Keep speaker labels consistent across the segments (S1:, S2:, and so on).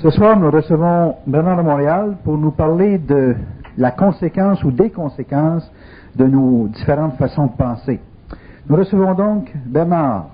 S1: Ce soir, nous recevons Bernard de Montréal pour nous parler de la conséquence ou des conséquences de nos différentes façons de penser. Nous recevons donc Bernard.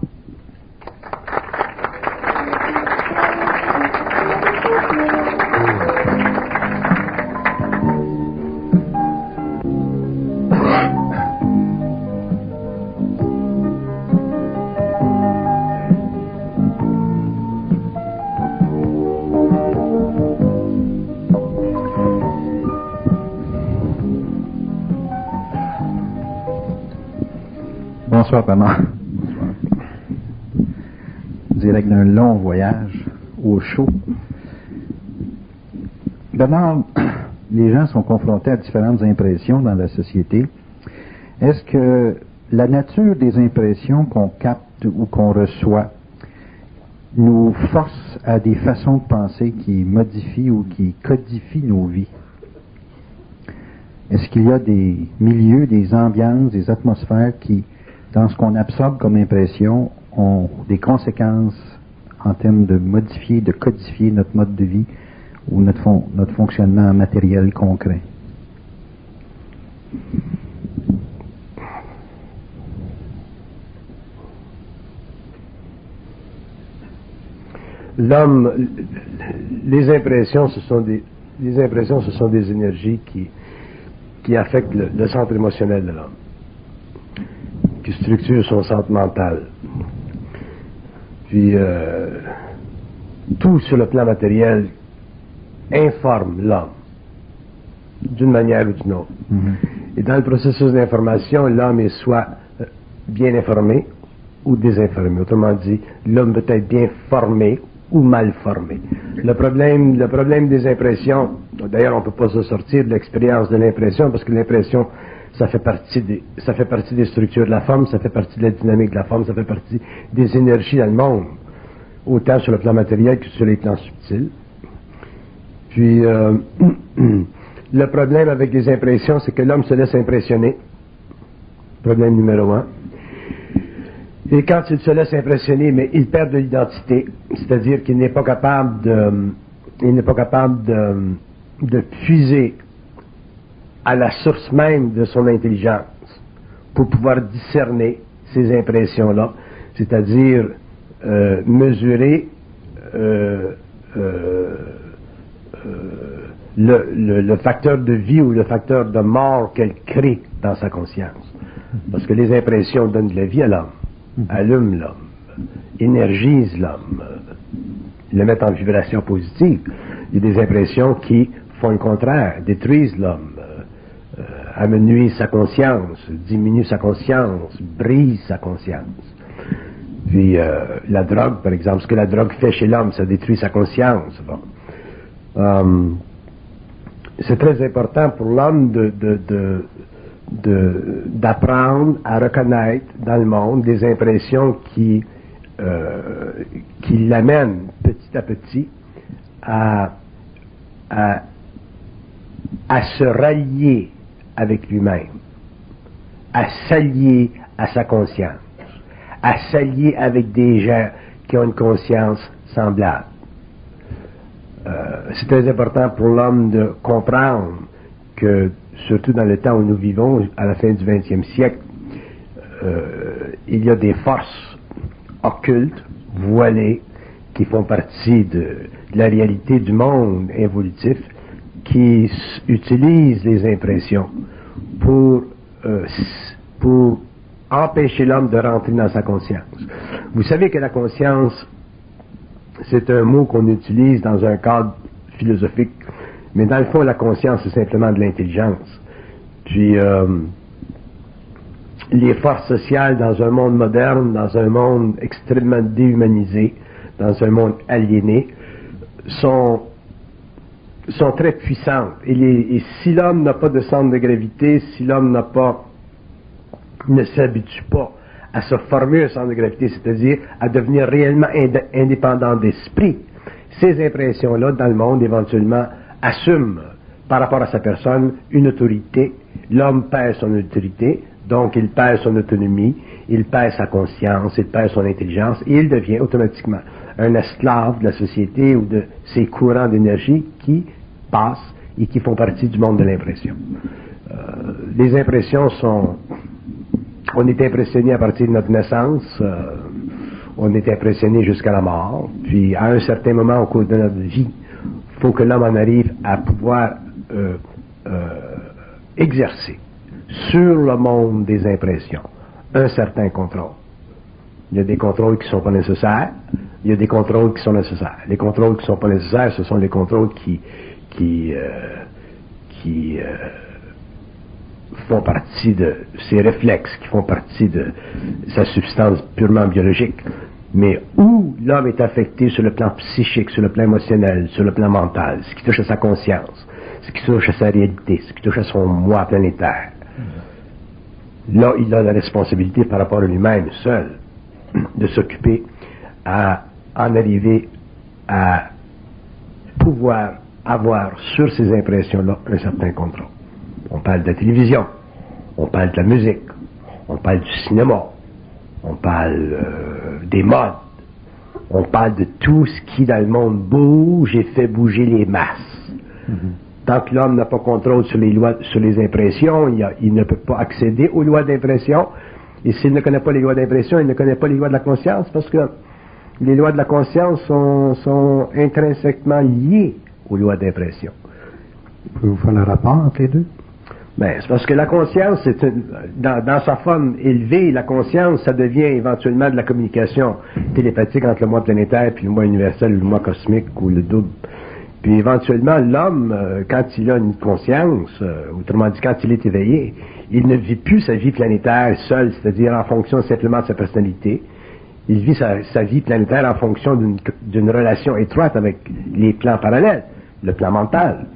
S1: Bonsoir, Bernard. Direct d'un long voyage au chaud. Bernard, les gens sont confrontés à différentes impressions dans la société. Est-ce que la nature des impressions qu'on capte ou qu'on reçoit nous force à des façons de penser qui modifient ou qui codifient nos vies? Est-ce qu'il y a des milieux, des ambiances, des atmosphères qui dans ce qu'on absorbe comme impression, ont des conséquences en termes de modifier, de codifier notre mode de vie ou notre, fonctionnement matériel concret.
S2: L'homme, les impressions, ce sont des, les impressions, ce sont des énergies qui, qui affectent le centre émotionnel de l'homme qui structure son centre mental. Puis, euh, tout sur le plan matériel informe l'homme, d'une manière ou d'une autre. Mm-hmm. Et dans le processus d'information, l'homme est soit bien informé ou désinformé. Autrement dit, l'homme peut être bien formé ou mal formé. Le problème, le problème des impressions, d'ailleurs, on ne peut pas se sortir de l'expérience de l'impression parce que l'impression ça fait partie des, ça fait partie des structures de la forme, ça fait partie de la dynamique de la forme, ça fait partie des énergies dans le monde, autant sur le plan matériel que sur les plans subtils. Puis, euh, le problème avec les impressions, c'est que l'homme se laisse impressionner. Problème numéro un. Et quand il se laisse impressionner, mais il perd de l'identité, c'est-à-dire qu'il n'est pas capable de, il n'est pas capable de, de puiser à la source même de son intelligence pour pouvoir discerner ces impressions-là, c'est-à-dire euh, mesurer euh, euh, le, facteur de vie ou le facteur de mort qu'elle crée dans sa conscience. Parce que les impressions donnent de la vie à l'homme, allument l'homme, énergisent l'homme, le mettent en vibration positive. Il y a des impressions qui font le contraire, détruisent l'homme, amenuise sa conscience, diminue sa conscience, brise sa conscience. Puis euh, la drogue, par exemple, ce que la drogue fait chez l'homme, ça détruit sa conscience. Euh, c'est très important pour l'homme de, d'apprendre à reconnaître dans le monde des impressions qui, euh, qui l'amènent petit à petit à, à, à se rallier avec lui-même, à s'allier à sa conscience, à s'allier avec des gens qui ont une conscience semblable. Euh, c'est très important pour l'homme de comprendre que, surtout dans le temps où nous vivons, à la fin du XXe siècle, euh, il y a des forces occultes, voilées, qui font partie de la réalité du monde évolutif qui utilise les impressions pour, euh, pour empêcher l'homme de rentrer dans sa conscience. Vous savez que la conscience, c'est un mot qu'on utilise dans un cadre philosophique, mais dans le fond, la conscience, c'est simplement de l'intelligence. Puis, euh, les forces sociales dans un monde moderne, dans un monde extrêmement déhumanisé, dans un monde aliéné, sont sont très puissantes. Et, si l'homme n'a pas de centre de gravité, si l'homme n'a pas, ne s'habitue pas à se former un centre de gravité, c'est-à-dire à devenir réellement indépendant d'esprit, ces impressions-là dans le monde éventuellement assument par rapport à sa personne une autorité. L'homme perd son autorité Donc, il perd son autonomie, il perd sa conscience, il perd son intelligence, et il devient automatiquement un esclave de la société ou de ces courants d'énergie qui passent et qui font partie du monde de l'impression. Euh, les impressions sont... On est impressionné à partir de notre naissance, euh, on est impressionné jusqu'à la mort, puis à un certain moment au cours de notre vie, il faut que l'homme en arrive à pouvoir euh, exercer sur le monde des impressions un certain contrôle. Il y a des contrôles qui ne sont pas nécessaires, il y a des contrôles qui sont nécessaires. Les contrôles qui ne sont pas nécessaires, ce sont les contrôles qui, qui, euh, qui euh, font partie de ces réflexes, qui font partie de sa substance purement biologique. Mais où l'homme est affecté sur le plan psychique, sur le plan émotionnel, sur le plan mental, ce qui touche à sa conscience, ce qui touche à sa réalité, ce qui touche à son moi planétaire, là, il a la responsabilité par rapport à lui-même seul de s'occuper à en arriver à pouvoir avoir sur ces impressions-là un certain contrôle. On parle de la télévision, on parle de la musique, on parle du cinéma, on parle euh, des modes, on parle de tout ce qui dans le monde bouge et fait bouger les masses. Mm-hmm. Tant que l'homme n'a pas contrôle sur les lois, sur les impressions, il, il ne peut pas accéder aux lois d'impression. Et s'il ne connaît pas les lois d'impression, il ne connaît pas les lois de la conscience parce que les lois de la conscience sont, intrinsèquement liées aux lois d'impression.
S1: Pouvez-vous faire le rapport entre les deux?
S2: Ben, c'est parce que la conscience, c'est dans, sa forme élevée, la conscience, ça devient éventuellement de la communication télépathique entre le moi planétaire puis le moi universel, le moi cosmique ou le double. Puis éventuellement, l'homme, euh, quand il a une conscience, euh, autrement dit, quand il est éveillé, il ne vit plus sa vie planétaire seul, c'est-à-dire en fonction simplement de sa personnalité, il vit sa, vie planétaire en fonction d'une relation étroite avec les plans parallèles, le plan mental.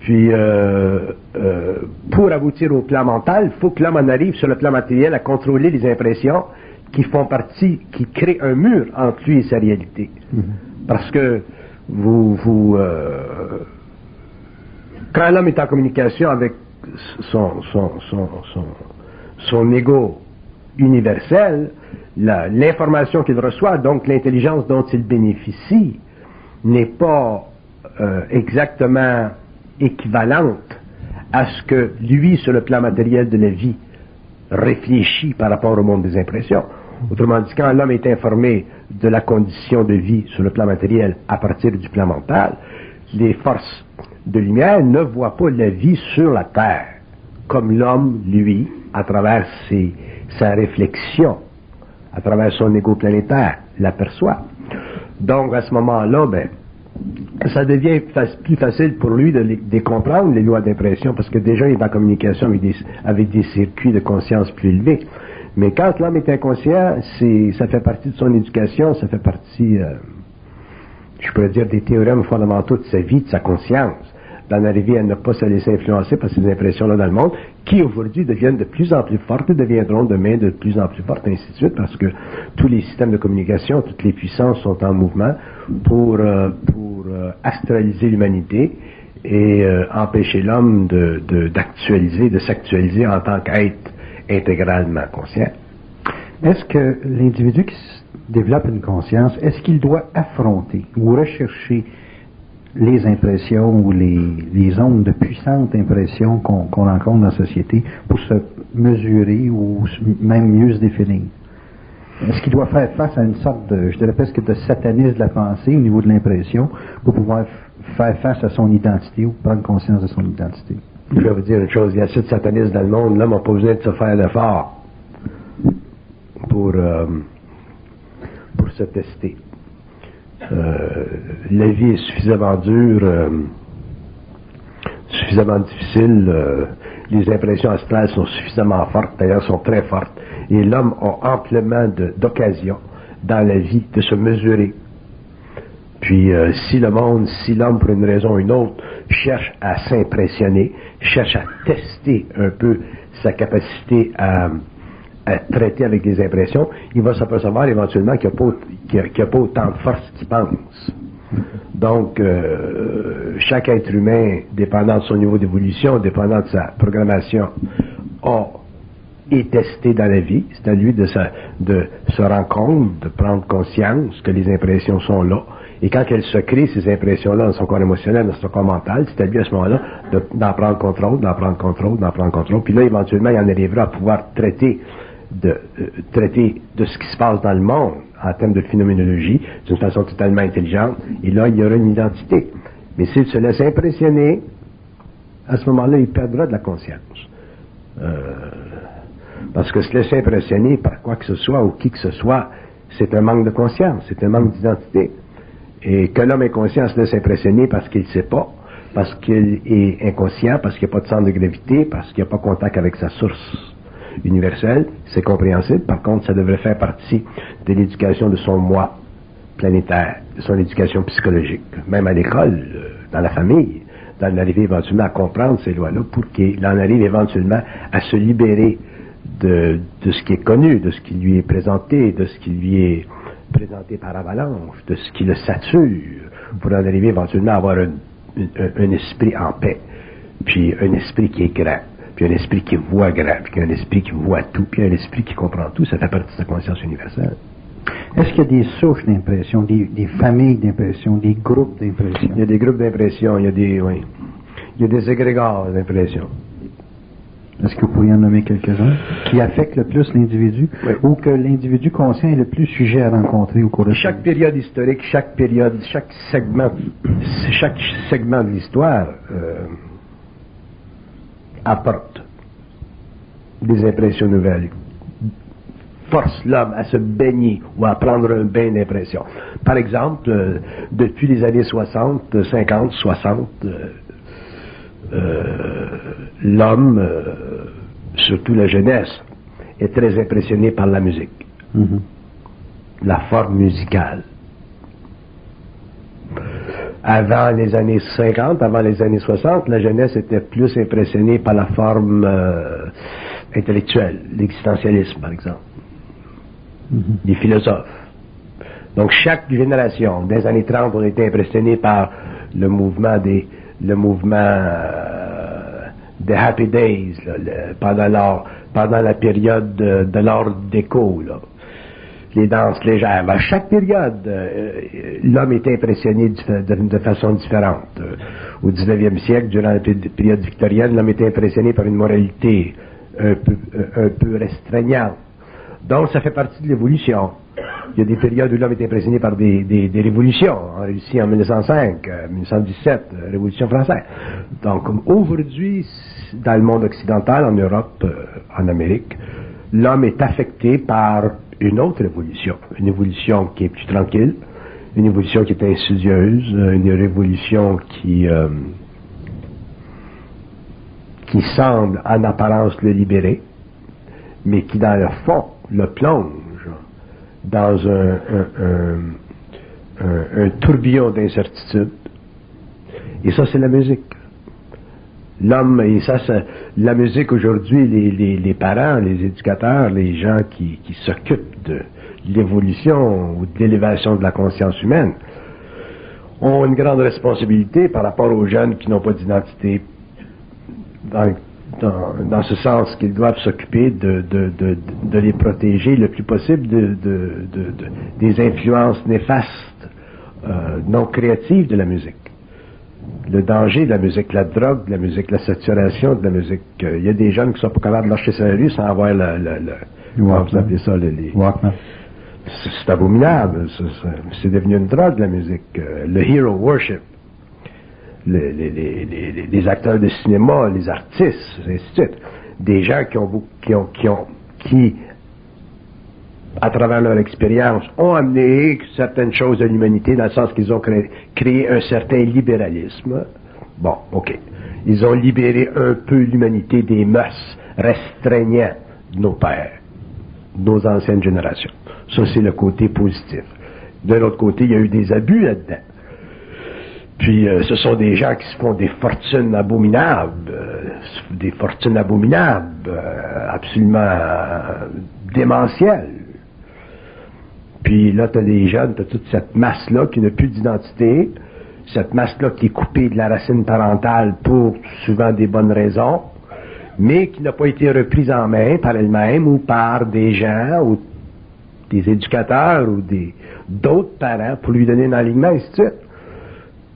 S2: Puis, euh, euh, pour aboutir au plan mental, il faut que l'homme en arrive sur le plan matériel à contrôler les impressions qui font partie, qui créent un mur entre lui et sa réalité. Mm-hmm. Parce que vous, vous euh, quand l'homme est en communication avec son, son, son, son, son ego universel, l'information qu'il reçoit, donc l'intelligence dont il bénéficie, n'est pas euh, exactement équivalente à ce que lui, sur le plan matériel de la vie, réfléchit par rapport au monde des impressions. Autrement dit, quand l'homme est informé de la condition de vie sur le plan matériel à partir du plan mental, les forces de lumière ne voient pas la vie sur la Terre comme l'homme, lui, à travers sa réflexion à travers son égo planétaire, l'aperçoit. Donc, à ce moment-là, ben, ça devient plus facile pour lui de, comprendre les lois d'impression parce que déjà il est en communication avec des, circuits de conscience plus élevés. Mais quand l'homme est inconscient, ça fait partie de son éducation, ça fait partie, euh, je pourrais dire, des théorèmes fondamentaux de sa vie, de sa conscience d'en arriver à ne pas se laisser influencer par ces impressions-là dans le monde, qui aujourd'hui deviennent de plus en plus fortes et deviendront demain de plus en plus fortes, ainsi de suite, parce que tous les systèmes de communication, toutes les puissances sont en mouvement pour, euh, pour euh, astraliser l'humanité et euh, empêcher l'homme d'actualiser, de, de s'actualiser en tant qu'être intégralement conscient.
S1: Est-ce que l'individu qui développe une conscience, est-ce qu'il doit affronter ou rechercher les impressions ou les, ondes de puissante impression qu'on rencontre dans la société pour se mesurer ou même mieux se définir. Est-ce qu'il doit faire face à une sorte de, je dirais presque de satanisme de la pensée au niveau de l'impression pour pouvoir faire face à son identité ou prendre conscience de son identité?
S2: Je vais vous dire une chose, il y a assez de satanisme dans le monde, l'homme n'a pas besoin de se faire d'efforts pour, euh, pour se tester. Euh, la vie est suffisamment dure, euh, suffisamment difficile, euh, les impressions astrales sont suffisamment fortes, d'ailleurs sont très fortes, et l'homme a amplement d'occasions dans la vie de se mesurer. Puis si le monde, si l'homme pour une raison ou une autre cherche à s'impressionner, cherche à tester un peu sa capacité à, à traiter avec des impressions, il va s'apercevoir éventuellement qu'il n'y a, pas autant de force qu'il pense. Donc, euh, chaque être humain, dépendant de son niveau d'évolution, dépendant de sa programmation, a et tester dans la vie. C'est à lui de de se rendre compte, de prendre conscience que les impressions sont là. Et quand elles se créent, ces impressions-là, dans son corps émotionnel, dans son corps mental, c'est à lui à ce moment-là d'en prendre contrôle, d'en prendre contrôle, d'en prendre contrôle. Puis là, éventuellement, il en arrivera à pouvoir traiter de, euh, traiter de ce qui se passe dans le monde en termes de phénoménologie d'une façon totalement intelligente. Et là, il y aura une identité. Mais s'il se laisse impressionner, à ce moment-là, il perdra de la conscience. Euh, parce que se laisser impressionner par quoi que ce soit ou qui que ce soit, c'est un manque de conscience, c'est un manque d'identité. Et que l'homme inconscient se laisse impressionner parce qu'il ne sait pas, parce qu'il est inconscient, parce qu'il n'y a pas de centre de gravité, parce qu'il n'y a pas contact avec sa source universelle, c'est compréhensible. Par contre, ça devrait faire partie de l'éducation de son moi planétaire, de son éducation psychologique, même à l'école, euh, dans la famille, d'en arriver éventuellement à comprendre ces lois-là pour qu'il en arrive éventuellement à se libérer de, ce qui est connu, de ce qui lui est présenté, de ce qui lui est présenté par avalanche, de ce qui le sature, pour en arriver éventuellement à avoir un, esprit en paix, puis un esprit qui est grand, puis un esprit qui voit grand, puis un esprit qui voit tout, puis un esprit qui comprend tout, ça fait partie de sa conscience universelle.
S1: Est-ce qu'il y a des souches d'impression, des, familles d'impression, des groupes d'impression?
S2: Il y a des groupes d'impression, il y a des, oui. Il y a des égrégores d'impression.
S1: Est-ce que vous pourriez en nommer quelques-uns qui affectent le plus l'individu ou que l'individu conscient est le plus sujet à rencontrer au cours de
S2: chaque période historique, chaque période, chaque segment, chaque segment de l'histoire euh, apporte des impressions nouvelles force l'homme à se baigner ou à prendre un bain d'impression. Par exemple, euh, depuis les années 60, 50, 60, l'homme, euh, surtout la jeunesse, est très impressionné par la musique, mm-hmm. la forme musicale. Avant les années 50, avant les années 60, la jeunesse était plus impressionnée par la forme euh, intellectuelle, l'existentialisme par exemple, mm-hmm. les philosophes. Donc chaque génération, des années 30, on était impressionné par le mouvement des, le mouvement euh, des Happy Days, pendant, pendant la période de, de l'art déco, les danses légères. À chaque période, euh, l'homme était impressionné de, façon différente. Au 19e siècle, durant la période victorienne, l'homme était impressionné par une moralité un peu, un peu restreignante. Donc, ça fait partie de l'évolution. Il y a des périodes où l'homme est impressionné par des, des, révolutions. En Russie en 1905, 1917, euh, euh, Révolution française. Donc, aujourd'hui, dans le monde occidental, en Europe, euh, en Amérique, l'homme est affecté par une autre évolution. Une évolution qui est plus tranquille, une évolution qui est insidieuse, une révolution qui, qui semble en apparence le libérer, mais qui dans le fond le plonge dans un, un, tourbillon d'incertitude. Et ça, c'est la musique. L'homme, et ça, c'est la musique aujourd'hui, les, les, parents, les éducateurs, les gens qui, qui s'occupent de l'évolution ou de l'élévation de la conscience humaine, ont une grande responsabilité par rapport aux jeunes qui n'ont pas d'identité dans, dans, ce sens qu'ils doivent s'occuper de, de, les protéger le plus possible des influences néfastes, euh, non créatives de la musique. Le danger de la musique, la drogue de la musique, la saturation de la musique. Euh, il y a des jeunes qui sont pas capables de marcher sur la rue sans avoir le... le, le vous appelez ça les... C'est abominable. C'est devenu une drogue, la musique. Euh, le hero worship les, acteurs de cinéma, les artistes, ainsi. Des gens qui ont, qui ont, qui ont, qui, à travers leur expérience, ont amené certaines choses à l'humanité dans le sens qu'ils ont créé, créé, un certain libéralisme. Bon, ok. Ils ont libéré un peu l'humanité des mœurs restreignant nos pères, nos anciennes générations. Ça, c'est le côté positif. De l'autre côté, il y a eu des abus là-dedans. Puis euh, ce sont des gens qui se font des fortunes abominables, euh, des fortunes abominables, euh, absolument démentielles. Puis là, tu as des jeunes, tu toute cette masse-là qui n'a plus d'identité, cette masse-là qui est coupée de la racine parentale pour souvent des bonnes raisons, mais qui n'a pas été reprise en main par elle-même ou par des gens ou des éducateurs ou des d'autres parents pour lui donner un alignement, et ainsi de suite.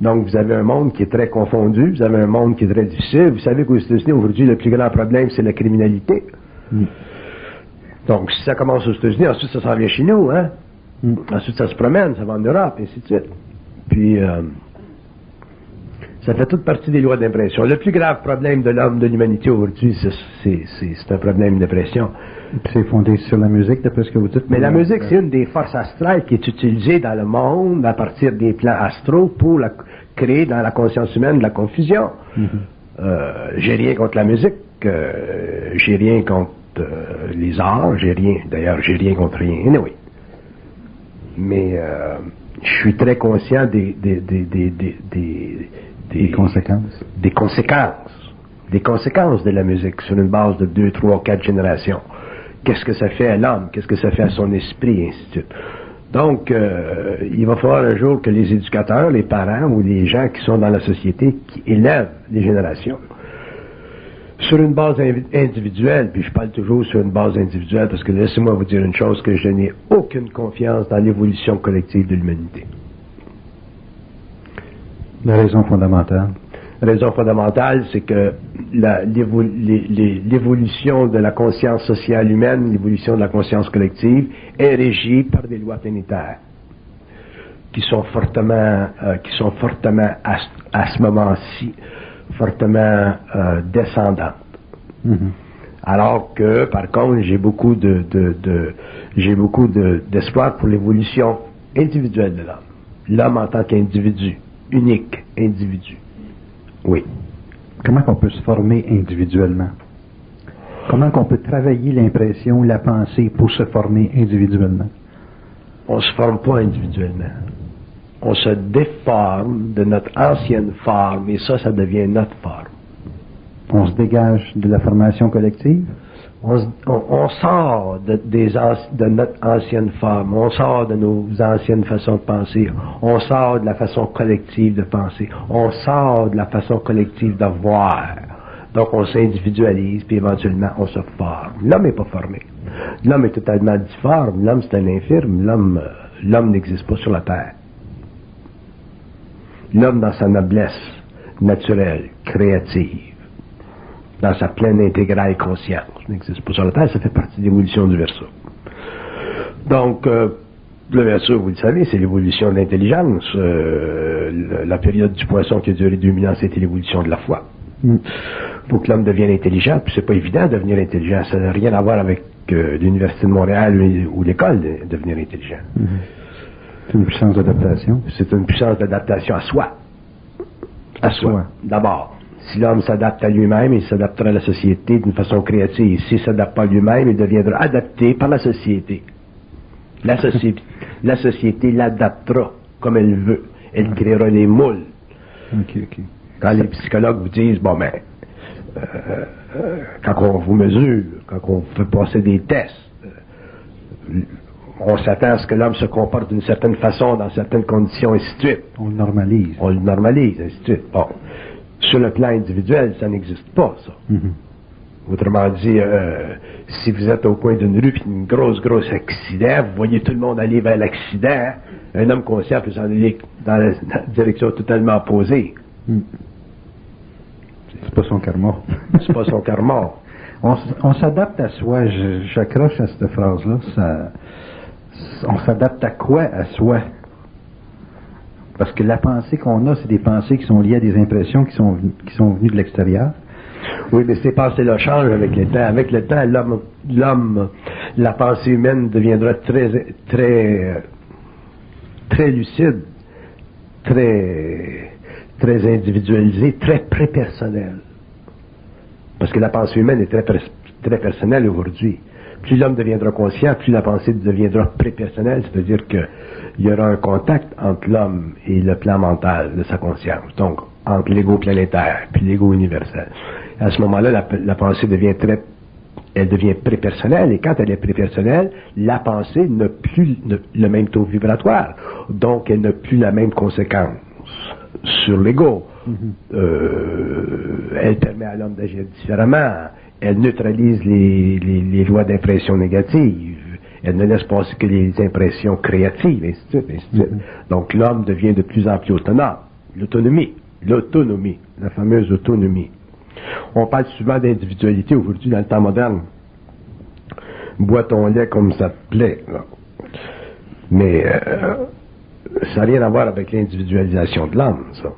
S2: Donc, vous avez un monde qui est très confondu, vous avez un monde qui est très difficile. Vous savez qu'aux États-Unis, aujourd'hui, le plus grand problème, c'est la criminalité. Mm. Donc, si ça commence aux États-Unis, ensuite, ça s'en vient chez nous, hein? Mm. Ensuite, ça se promène, ça va en Europe, et ainsi de suite. Puis, euh, ça fait toute partie des lois d'impression. Le plus grave problème de l'homme, de l'humanité aujourd'hui, c'est un problème d'impression.
S1: C'est fondé sur la musique, d'après ce que vous dites.
S2: Mais la musique, c'est une des forces astrales qui est utilisée dans le monde à partir des plans astraux pour créer dans la conscience humaine de la confusion. Mm-hmm. Euh, j'ai rien contre la musique, euh, j'ai rien contre euh, les arts, j'ai rien, d'ailleurs, j'ai rien contre rien. Anyway. Mais je suis très conscient des, des, des,
S1: des, des conséquences.
S2: Des conséquences. Des conséquences de la musique sur une base de deux, trois, quatre générations qu'est-ce que ça fait à l'homme, qu'est-ce que ça fait à son esprit, ainsi de suite. Donc, euh, il va falloir un jour que les éducateurs, les parents ou les gens qui sont dans la société, qui élèvent les générations, sur une base individuelle, puis je parle toujours sur une base individuelle, parce que laissez-moi vous dire une chose, que je n'ai aucune confiance dans l'évolution collective de l'humanité.
S1: La raison fondamentale
S2: raison fondamentale, c'est que l'évolution de la conscience sociale humaine, l'évolution de la conscience collective, est régie par des lois planétaires qui sont fortement, euh, qui sont fortement à, ce moment-ci, fortement euh, descendantes. Mm-hmm. Alors que, par contre, j'ai beaucoup de, j'ai beaucoup d'espoir pour l'évolution individuelle de l'homme. L'homme en tant qu'individu, unique individu. Oui.
S1: Comment on peut se former individuellement? Comment on peut travailler l'impression, la pensée pour se former individuellement?
S2: On ne se forme pas individuellement. On se déforme de notre ancienne forme et ça, ça devient notre forme.
S1: On se dégage de la formation collective?
S2: On, sort de, notre ancienne forme, on sort de nos anciennes façons de penser, on sort de la façon collective de penser, on sort de la façon collective de voir. Donc on s'individualise, puis éventuellement on se forme. L'homme n'est pas formé. L'homme est totalement difforme, l'homme c'est un infirme, euh, l'homme n'existe pas sur la terre. L'homme dans sa noblesse naturelle, créative, dans sa pleine intégrale conscience. N'existe pas sur la Terre, ça fait partie de l'évolution du verso. Donc, euh, le verso, vous le savez, c'est l'évolution de l'intelligence. Euh, la période du poisson qui a duré 2000 ans, c'était l'évolution de la foi. Mm. Pour que l'homme devienne intelligent, puis c'est pas évident de devenir intelligent, ça n'a rien à voir avec euh, l'Université de Montréal ou l'école de, devenir intelligent.
S1: Mm-hmm. C'est une puissance d'adaptation.
S2: C'est une puissance d'adaptation à soi. À, soi. D'abord. Si l'homme s'adapte à lui-même, il s'adaptera à la société d'une façon créative. S'il ne s'adapte pas à lui-même, il deviendra adapté par la société. La, société l'adaptera comme elle veut. Elle créera les moules. Quand les psychologues vous disent, bon, ben, euh, euh, quand on vous mesure, quand on fait passer des tests, euh, on s'attend à ce que l'homme se comporte d'une certaine façon, dans certaines conditions, et ainsi de suite.
S1: On le normalise.
S2: On le normalise, ainsi de suite. Bon. Sur le plan individuel, ça n'existe pas, ça. Mhm. Autrement dit, euh, si vous êtes au coin d'une rue, puis une grosse, grosse accident, vous voyez tout le monde aller vers l'accident, un homme conscient peut s'en aller dans la, direction totalement opposée.
S1: Mhm. C'est pas son karma.
S2: C'est pas son karma.
S1: On, s'adapte à soi. J'accroche à cette phrase-là. on s'adapte à quoi? À soi? Parce que la pensée qu'on a, c'est des pensées qui sont liées à des impressions qui sont, qui sont venues de l'extérieur.
S2: Oui, mais ces pensées-là changent avec le temps. Avec le temps, l'homme, l'homme, la pensée humaine deviendra très, très, très lucide, très, très individualisée, très prépersonnelle. Parce que la pensée humaine est très, très personnelle aujourd'hui. Plus l'homme deviendra conscient, plus la pensée deviendra prépersonnelle, c'est-à-dire que il y aura un contact entre l'homme et le plan mental de sa conscience, donc entre l'ego planétaire puis l'ego universel. À ce moment-là, la, pensée devient très elle devient prépersonnelle, et quand elle est prépersonnelle, la pensée n'a plus le même taux vibratoire, donc elle n'a plus la même conséquence sur l'ego. Mm-hmm. Euh, elle permet à l'homme d'agir différemment, elle neutralise les, lois d'impression négative. Elle ne laisse passer que les impressions créatives, ainsi de suite, ainsi de suite. Mm-hmm. Donc l'homme devient de plus en plus autonome. L'autonomie, l'autonomie, la fameuse autonomie. On parle souvent d'individualité aujourd'hui dans le temps moderne. Bois ton lait comme ça te plaît. Mais euh, ça n'a rien à voir avec l'individualisation de l'homme, ça.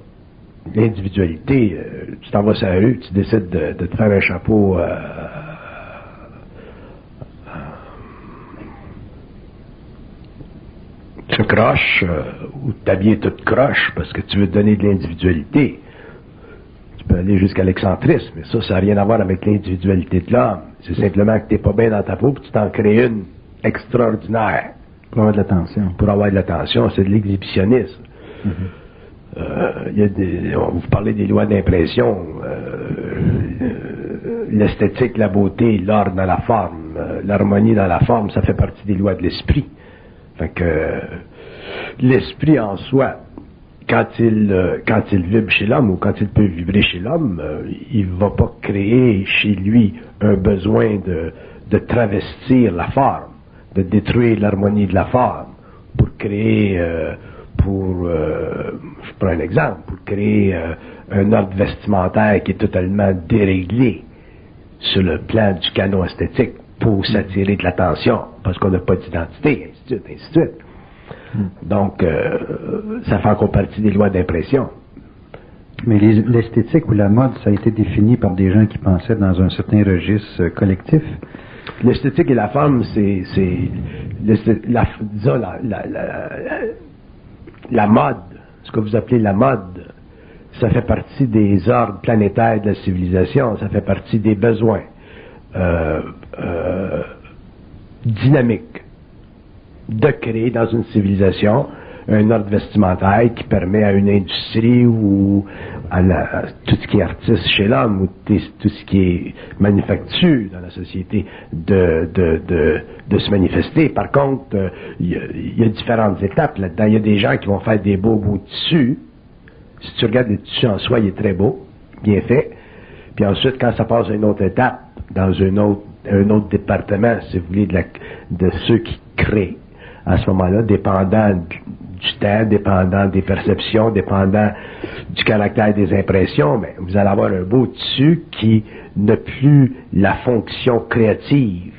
S2: L'individualité, euh, tu t'en vas sur la rue, tu décides de, te faire un chapeau euh, tu croche ou t'habiller toute croche parce que tu veux te donner de l'individualité. Tu peux aller jusqu'à l'excentrisme, mais ça, ça n'a rien à voir avec l'individualité de l'homme. C'est simplement que tu n'es pas bien dans ta peau et tu t'en crées une extraordinaire.
S1: Pour avoir de l'attention.
S2: Pour avoir de l'attention, c'est de l'exhibitionnisme. Mm-hmm. Euh, y a des, vous parlez des lois d'impression, euh, l'esthétique, la beauté, l'ordre dans la forme, euh, l'harmonie dans la forme, ça fait partie des lois de l'esprit. Fait que l'esprit en soi, quand il, quand il vibre chez l'homme ou quand il peut vibrer chez l'homme, il ne va pas créer chez lui un besoin de, de travestir la forme de détruire l'harmonie de la forme pour créer, euh, pour, euh, je prends un exemple, pour créer euh, un ordre vestimentaire qui est totalement déréglé sur le plan du canon esthétique pour s'attirer de l'attention, parce qu'on n'a pas d'identité, suite, ainsi de suite. Donc, ça fait encore partie des lois d'impression.
S1: Mais l'esthétique ou la mode, ça a été défini par des gens qui pensaient dans un certain registre collectif.
S2: L'esthétique et la forme, c'est, la, la, mode, ce que vous appelez la mode, ça fait partie des ordres planétaires de la civilisation, ça fait partie des besoins euh, euh, dynamiques de créer dans une civilisation un ordre vestimentaire qui permet à une industrie ou à, tout ce qui est artiste chez l'homme ou tout ce qui est manufacture dans la société de, de, se manifester. Par contre, euh, il y, a différentes étapes là-dedans. Il y a des gens qui vont faire des beaux beaux tissus. Si tu regardes le tissu en soi, il est très beau, bien fait. Puis ensuite, quand ça passe à une autre étape, dans un autre, un autre département, si vous voulez, de, de ceux qui créent, à ce moment-là, dépendant du temps, dépendant des perceptions, dépendant du caractère des impressions, mais vous allez avoir un beau tissu qui n'a plus la fonction créative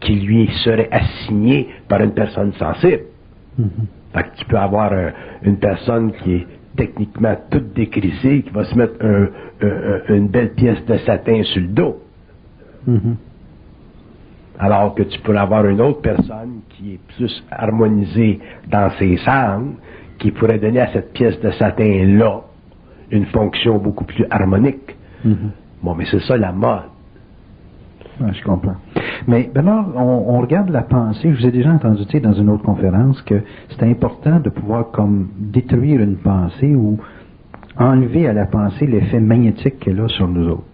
S2: qui lui serait assignée par une personne sensible. Mm-hmm. tu peux avoir une personne qui est techniquement toute décrissée, qui va se mettre une belle pièce de satin sur le dos. Mm-hmm. Alors que tu peux avoir une autre personne qui est plus harmonisée dans ses sens, qui pourrait donner à cette pièce de satin-là une fonction beaucoup plus harmonique. Mm-hmm. Bon, mais c'est ça la mode.
S1: je comprends. Mais Bernard, on, regarde la pensée. Je vous ai déjà entendu dire dans une autre conférence que c'est important de pouvoir comme détruire une pensée ou enlever à la pensée l'effet magnétique qu'elle a sur nous autres.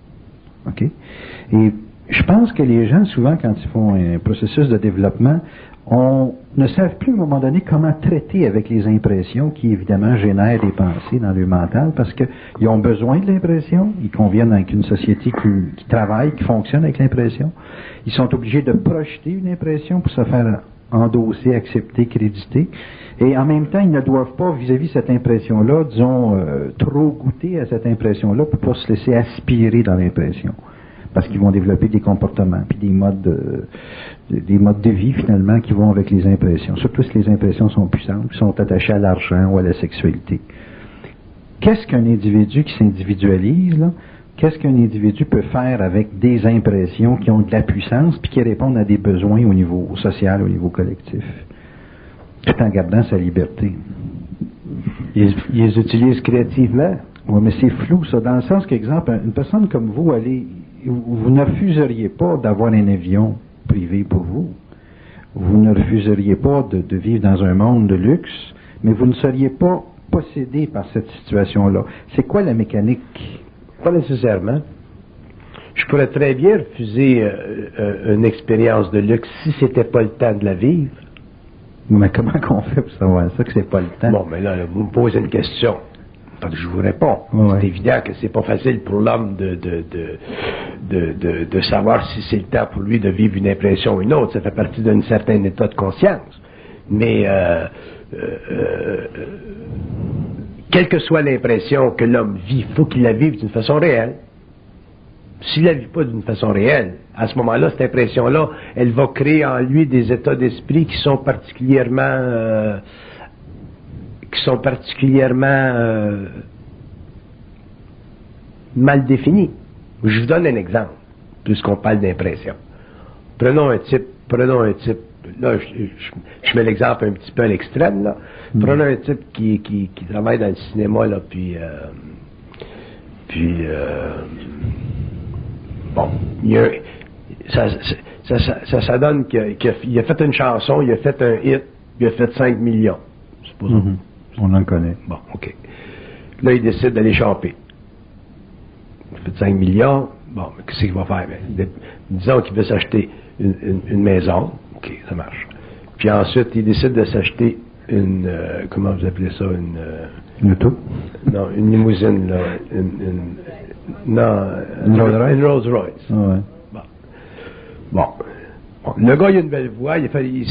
S1: OK? Et je pense que les gens, souvent, quand ils font un processus de développement, on ne savent plus à un moment donné comment traiter avec les impressions qui, évidemment, génèrent des pensées dans le mental parce qu'ils ont besoin de l'impression, ils conviennent avec une société qui, travaille, qui fonctionne avec l'impression. Ils sont obligés de projeter une impression pour se faire endosser, accepter, créditer. Et en même temps, ils ne doivent pas, vis-à-vis de cette impression-là, disons, euh, trop goûter à cette impression-là pour pas se laisser aspirer dans l'impression parce qu'ils vont développer des comportements, puis des modes de, des modes de vie finalement qui vont avec les impressions. Surtout si les impressions sont puissantes, sont attachées à l'argent ou à la sexualité. Qu'est-ce qu'un individu qui s'individualise Qu'est-ce qu'un individu peut faire avec des impressions qui ont de la puissance puis qui répondent à des besoins au niveau social, au niveau collectif, tout en gardant sa liberté?
S2: Ils, les utilisent créativement.
S1: Oui, mais c'est flou, ça, dans le sens qu'exemple, une personne comme vous, allez vous ne refuseriez pas d'avoir un avion privé pour vous. Vous ne refuseriez pas de, vivre dans un monde de luxe, mais vous ne seriez pas possédé par cette situation-là. C'est quoi la mécanique?
S2: Pas nécessairement. Je pourrais très bien refuser euh, euh, une expérience de luxe si c'était pas le temps de la vivre.
S1: Mais comment qu'on fait pour savoir ça que c'est pas le temps?
S2: Bon, mais là vous me posez une question je vous réponds. C'est évident que c'est pas facile pour l'homme de, de, de, savoir si c'est le temps pour lui de vivre une impression ou une autre. Ça fait partie d'un certain état de conscience. Mais euh, euh, quelle que soit l'impression que l'homme vit, faut qu'il la vive d'une façon réelle. S'il la vit pas d'une façon réelle, à ce moment-là, cette impression-là, elle va créer en lui des états d'esprit qui sont particulièrement euh, qui sont particulièrement euh, mal définis. Je vous donne un exemple, puisqu'on parle d'impression. Prenons un type, prenons un type, là, je, mets l'exemple un petit peu à l'extrême, là. Hmm. Prenons un type qui, qui, travaille dans le cinéma, là, puis, euh, puis, euh, bon, il y a, ça, ça, ça, donne qu'il a, fait une chanson, il a fait un hit, il a fait 5 millions.
S1: Mm On en connaît.
S2: Bon, OK. Là, il décide d'aller choper. Il a fait 5 millions. Bon, qu'est-ce qu'il va faire? Ben, disons qu'il veut s'acheter une, maison. OK, ça marche. Puis ensuite, il décide de s'acheter une, euh, comment vous appelez ça, une... Euh,
S1: une auto?
S2: Non, une limousine, là. Une, non,
S1: une
S2: Rolls Royce?
S1: Ah ouais.
S2: Bon. Le gars, il a une belle voix. Il,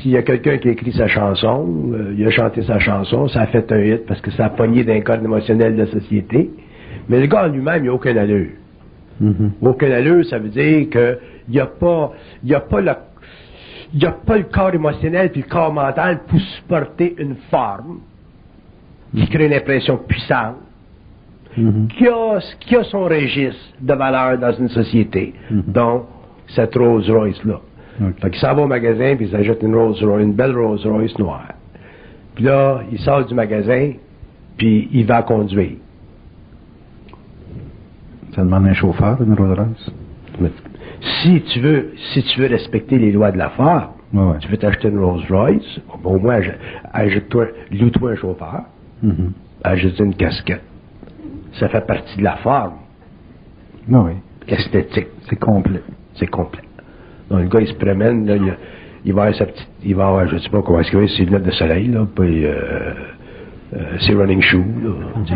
S2: s'il y a quelqu'un qui a écrit sa chanson, euh, il a chanté sa chanson, ça a fait un hit parce que ça a pogné d'un code émotionnel de la société. Mais le gars en lui-même, il n'a aucun allure. Mm-hmm. Aucun allure, ça veut dire qu'il n'y a pas, il a pas il a pas le corps émotionnel puis le corps mental pour supporter une forme qui mm-hmm. crée une impression puissante, mm-hmm. qui, a, qui a son registre de valeur dans une société. Donc, cette Rolls Royce-là. Okay. Fait qu'il s'en va au magasin, puis il s'achète une Rolls Royce, une belle Rolls Royce noire. Puis là, il sort du magasin, puis il va conduire.
S1: Ça demande un chauffeur, une Rolls Royce?
S2: Si tu veux, si tu veux respecter les lois de la forme, tu veux t'acheter une Rolls Royce, au moins, ajoute-toi, loue-toi un chauffeur, mm -hmm. ajoute une casquette. Ça fait partie de la forme.
S1: Oui.
S2: Esthétique.
S1: C'est complet
S2: c'est complet. Donc, le gars, il se promène, là, il, il va avoir sa petite, il va avoir, je sais pas comment est-ce qu'il va, ses lunettes de soleil, là, puis, euh, euh, ses running shoes, là, on dit.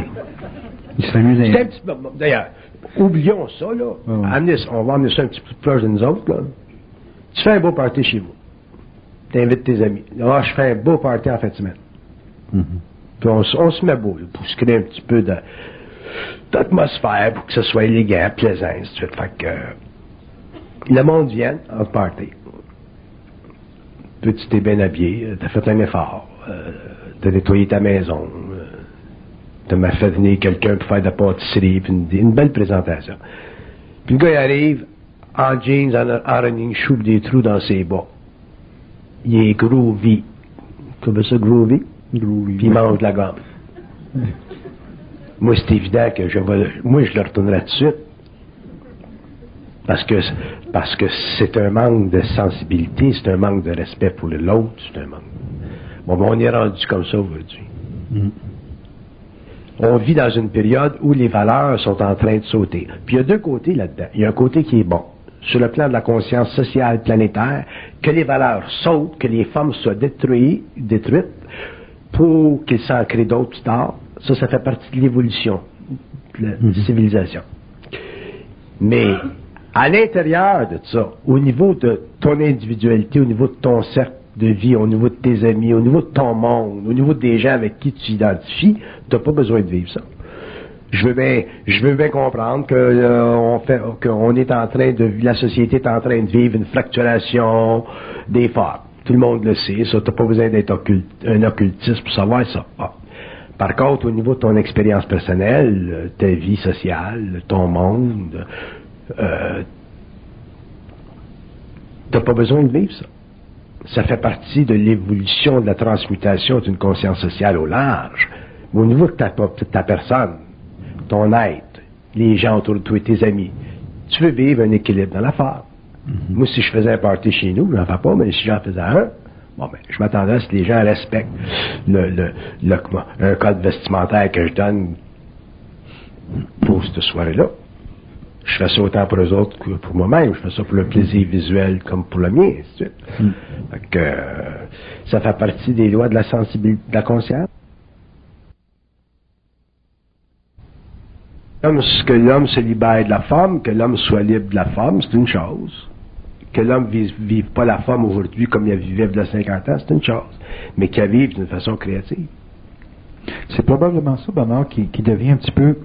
S1: Il s'amuse
S2: C'est un petit peu, d'ailleurs, oublions ça, là. on va amener ça un petit peu plus proche de nous autres, là. Tu fais un beau party chez vous. Tu invites tes amis. Là, je fais un beau party en fin de semaine. Mm-hmm. Puis on, on, se met beau, là, pour se créer un petit peu d'atmosphère, pour que ce soit élégant, plaisant, ainsi de suite. Fait que, le monde vient en party. tu t'es bien habillé, euh, t'as fait un effort, euh, t'as nettoyé ta maison, euh, t'as fait venir quelqu'un pour faire de la pâtisserie, puis une, belle présentation. Puis le gars, il arrive en jeans, en, en running shoe, des trous dans ses bas. Il est groovy. Comment ça, groovy?
S1: Groovy.
S2: Puis il mange de la gomme. moi, c'est évident que je vais, moi, je le retournerai tout de suite. Parce que parce que c'est un manque de sensibilité, c'est un manque de respect pour l'autre, c'est un manque. Bon, ben, on est rendu comme ça aujourd'hui. Mm. On vit dans une période où les valeurs sont en train de sauter. Puis il y a deux côtés là-dedans. Il y a un côté qui est bon, sur le plan de la conscience sociale planétaire, que les valeurs sautent, que les femmes soient détruites, détruites pour qu'ils s'en créent d'autres plus tard. Ça, ça fait partie de l'évolution de la mm-hmm. civilisation. Mais à l'intérieur de ça, au niveau de ton individualité, au niveau de ton cercle de vie, au niveau de tes amis, au niveau de ton monde, au niveau des gens avec qui tu t'identifies, tu n'as pas besoin de vivre ça. Je veux bien, je veux bien comprendre que euh, on fait, qu'on est en train de, la société est en train de vivre une fracturation des formes. Tout le monde le sait, ça, t'as pas besoin d'être un occultiste pour savoir ça. Ah. Par contre, au niveau de ton expérience personnelle, ta vie sociale, ton monde, euh, tu n'as pas besoin de vivre ça. Ça fait partie de l'évolution de la transmutation d'une conscience sociale au large. au niveau de ta, ta personne, ton être, les gens autour de toi et tes amis, tu veux vivre un équilibre dans l'affaire. Mm Moi, si je faisais un party chez nous, je n'en fais pas, mais si j'en faisais un, bon, ben, je m'attendais à ce que les gens respectent le, le, le, un code vestimentaire que je donne pour cette soirée-là je fais ça autant pour eux autres que pour moi-même. Je fais ça pour le plaisir visuel comme pour le mien, ainsi de hmm. que, euh, ça fait partie des lois de la sensibilité, de la conscience. que l'homme se libère de la femme, que l'homme soit libre de la femme, c'est une chose. Que l'homme ne vive pas la femme aujourd'hui comme il vivait il y a 50 ans, c'est une chose. Mais qu'il vive d'une façon créative.
S1: C'est probablement ça, Bernard, qui, qui devient un petit peu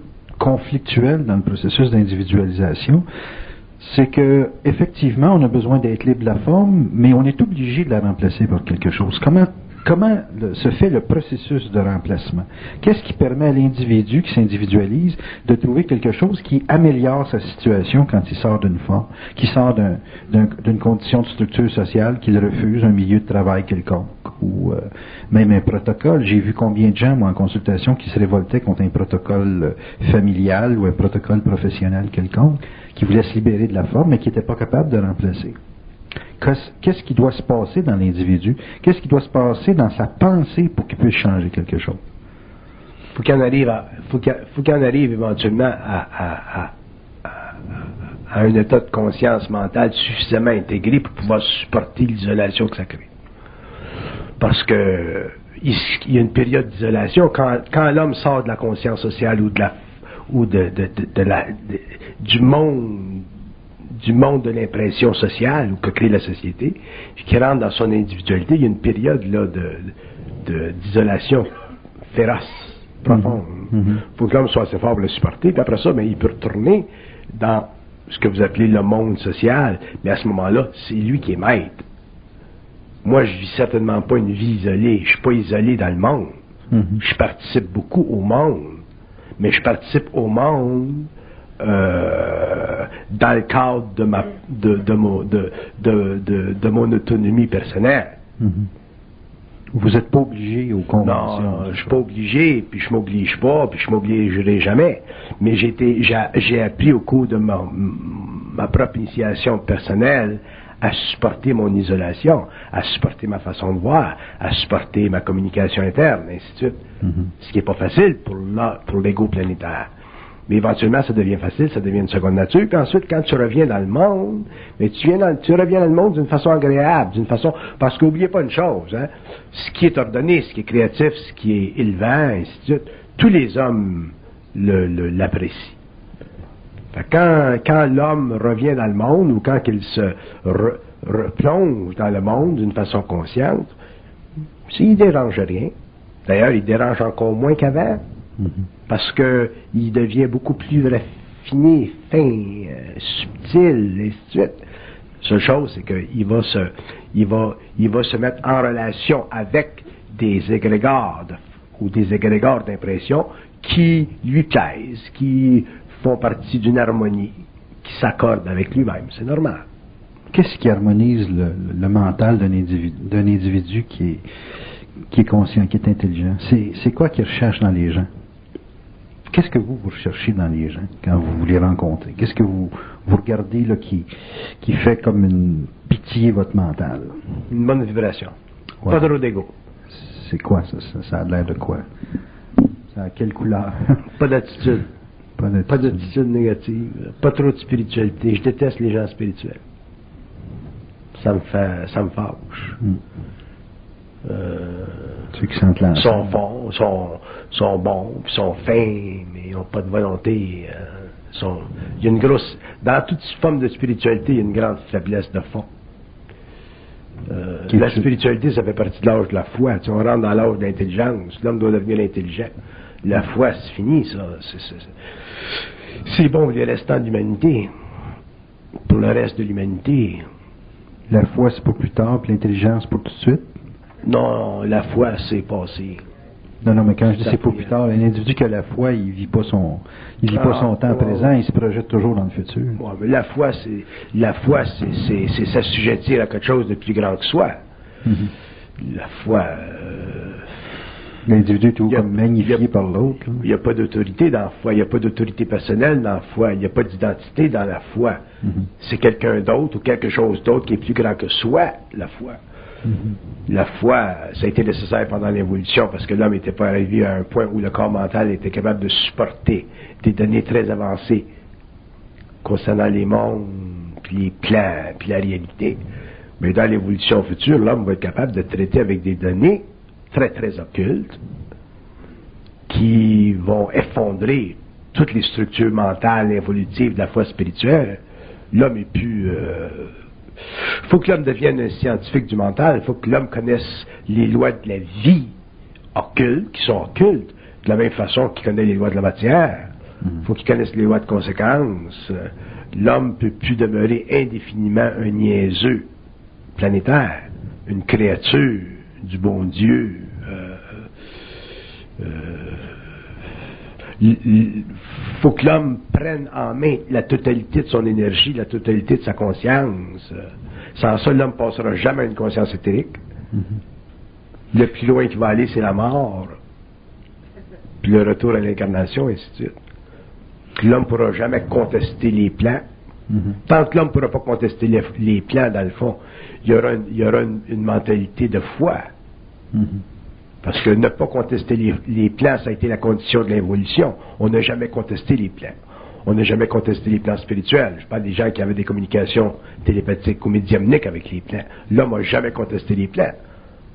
S1: conflictuel dans le processus d'individualisation c'est que effectivement, on a besoin d'être libre de la forme, mais on est obligé de la remplacer par quelque chose. Comment comment se fait le processus de remplacement? Qu'est-ce qui permet à l'individu qui s'individualise de trouver quelque chose qui améliore sa situation quand il sort d'une forme, qui sort d'une condition de structure sociale qu'il refuse, un milieu de travail quelconque, ou euh, même un protocole? J'ai vu combien de gens, moi, en consultation, qui se révoltaient contre un protocole euh, familial ou un protocole professionnel quelconque, qui voulaient se libérer de la forme, mais qui n'étaient pas capables de remplacer qu'est-ce qui doit se passer dans l'individu, qu'est-ce qui doit se passer dans sa pensée pour qu'il puisse changer quelque chose?
S2: Faut qu'il arrive faut qu'il en arrive éventuellement à, un état de conscience mentale suffisamment intégré pour pouvoir supporter l'isolation que ça crée. Parce que il, y a une période d'isolation quand, l'homme sort de la conscience sociale ou de la ou de, la, du monde du monde de l'impression sociale ou que crée la société, puis qui rentre dans son individualité, il y a une période là de, d'isolation féroce, profonde. Il mm-hmm. mm-hmm. faut que l'homme soit assez fort pour le supporter, puis après ça, ben, il peut retourner dans ce que vous appelez le monde social, mais à ce moment-là, c'est lui qui est maître. Moi, je vis certainement pas une vie isolée. Je suis pas isolé dans le monde. Mm-hmm. Je participe beaucoup au monde. Mais je participe au monde euh, dans le cadre de, ma, de, de, mon, de, de, mon autonomie personnelle.
S1: Mm-hmm. Vous n'êtes pas obligé au conventions.
S2: Non, je ne suis pas obligé, puis je m'oblige pas, puis je m'obligerai jamais. Mais j'ai appris au cours de ma, ma propre initiation personnelle à supporter mon isolation, à supporter ma façon de voir, à supporter ma communication interne, ainsi de suite. Mm-hmm. Ce qui n'est pas facile pour l'ego planétaire. Mais éventuellement, ça devient facile, ça devient une seconde nature. Puis ensuite, quand tu reviens dans le monde, mais tu, viens dans, tu reviens dans le monde d'une façon agréable, d'une façon... Parce qu'oubliez pas une chose, hein, ce qui est ordonné, ce qui est créatif, ce qui est élevant, ainsi de suite, tous les hommes l'apprécient. Quand, quand l'homme revient dans le monde, ou quand il se replonge dans le monde d'une façon consciente, s'il ne dérange rien, d'ailleurs, il dérange encore moins qu'avant, mm-hmm. Parce qu'il devient beaucoup plus raffiné, fin, euh, subtil, et ainsi de suite. Seule chose, c'est qu'il va se, il va, il va se mettre en relation avec des égrégores ou des égrégores d'impression qui lui plaisent, qui font partie d'une harmonie, qui s'accorde avec lui-même. C'est normal.
S1: Qu'est-ce qui harmonise le, mental d'un individu, individu, qui est, qui est conscient, qui est intelligent? C'est quoi qu'il recherche dans les gens? Qu'est-ce que vous, vous recherchez dans les gens quand vous les rencontrez? Qu'est-ce que vous, vous regardez là, qui, qui fait comme une pitié votre mental?
S2: Une bonne vibration. Pas trop d'ego.
S1: C'est quoi ça, ça? a l'air de quoi? Ça a quelle couleur?
S2: Pas d'attitude. Pas d'attitude négative. Pas trop de spiritualité. Je déteste les gens spirituels. Ça me fait, ça me fâche.
S1: Euh, Ceux qui sentent
S2: sont bons, sont, sont bons, puis sont fins, mais ils n'ont pas de volonté. Euh, il y a une grosse, dans toute forme de spiritualité, il y a une grande faiblesse de fond. Euh, la spiritualité, ça fait partie de l'âge de la foi. Tu on rentre dans l'âge de l'intelligence. L'homme doit devenir intelligent. La foi, c'est fini, ça. C'est bon pour les restants de l'humanité. Pour le reste de l'humanité.
S1: La foi, c'est pour plus tard, puis l'intelligence pour tout de suite?
S2: Non, la foi, c'est passé.
S1: Non, non, mais quand je dis c'est pour plus tard, un individu qui a la foi, il vit pas son, il vit pas son ah, temps présent, il se projette toujours dans le futur.
S2: Ouais, mais la foi, c'est, la foi, c'est, c'est, s'assujettir à quelque chose de plus grand que soi. Mm-hmm. La foi, euh,
S1: L'individu est tout comme magnifié par l'autre.
S2: Il n'y a pas d'autorité dans la foi, il n'y a pas d'autorité personnelle dans la foi, il n'y a pas d'identité dans la foi. Mm-hmm. C'est quelqu'un d'autre ou quelque chose d'autre qui est plus grand que soi, la foi. La foi, ça a été nécessaire pendant l'évolution parce que l'homme n'était pas arrivé à un point où le corps mental était capable de supporter des données très avancées concernant les mondes, puis les plans, puis la réalité. Mais dans l'évolution future, l'homme va être capable de traiter avec des données très, très occultes qui vont effondrer toutes les structures mentales, évolutives de la foi spirituelle, l'homme est plus... Euh, il faut que l'homme devienne un scientifique du mental, il faut que l'homme connaisse les lois de la vie occultes, qui sont occultes, de la même façon qu'il connaît les lois de la matière. Il mm. faut qu'il connaisse les lois de conséquences. L'homme ne peut plus demeurer indéfiniment un niaiseux planétaire, une créature du bon Dieu. Euh, il faut que l'homme prenne en main la totalité de son énergie, la totalité de sa conscience. Sans ça, l'homme ne passera jamais à une conscience éthérique. Mm-hmm. Le plus loin qu'il va aller, c'est la mort. Puis le retour à l'incarnation, et ainsi de suite. L'homme ne pourra jamais contester les plans. Mm-hmm. Tant que l'homme ne pourra pas contester les, plans, dans le fond, il y aura une, mentalité de foi. Mm-hmm. Parce que ne pas contester les, plans, ça a été la condition de l'évolution. On n'a jamais contesté les plans. On n'a jamais contesté les plans spirituels. Je parle des gens qui avaient des communications télépathiques ou médiumniques avec les plans. L'homme n'a jamais contesté les plans.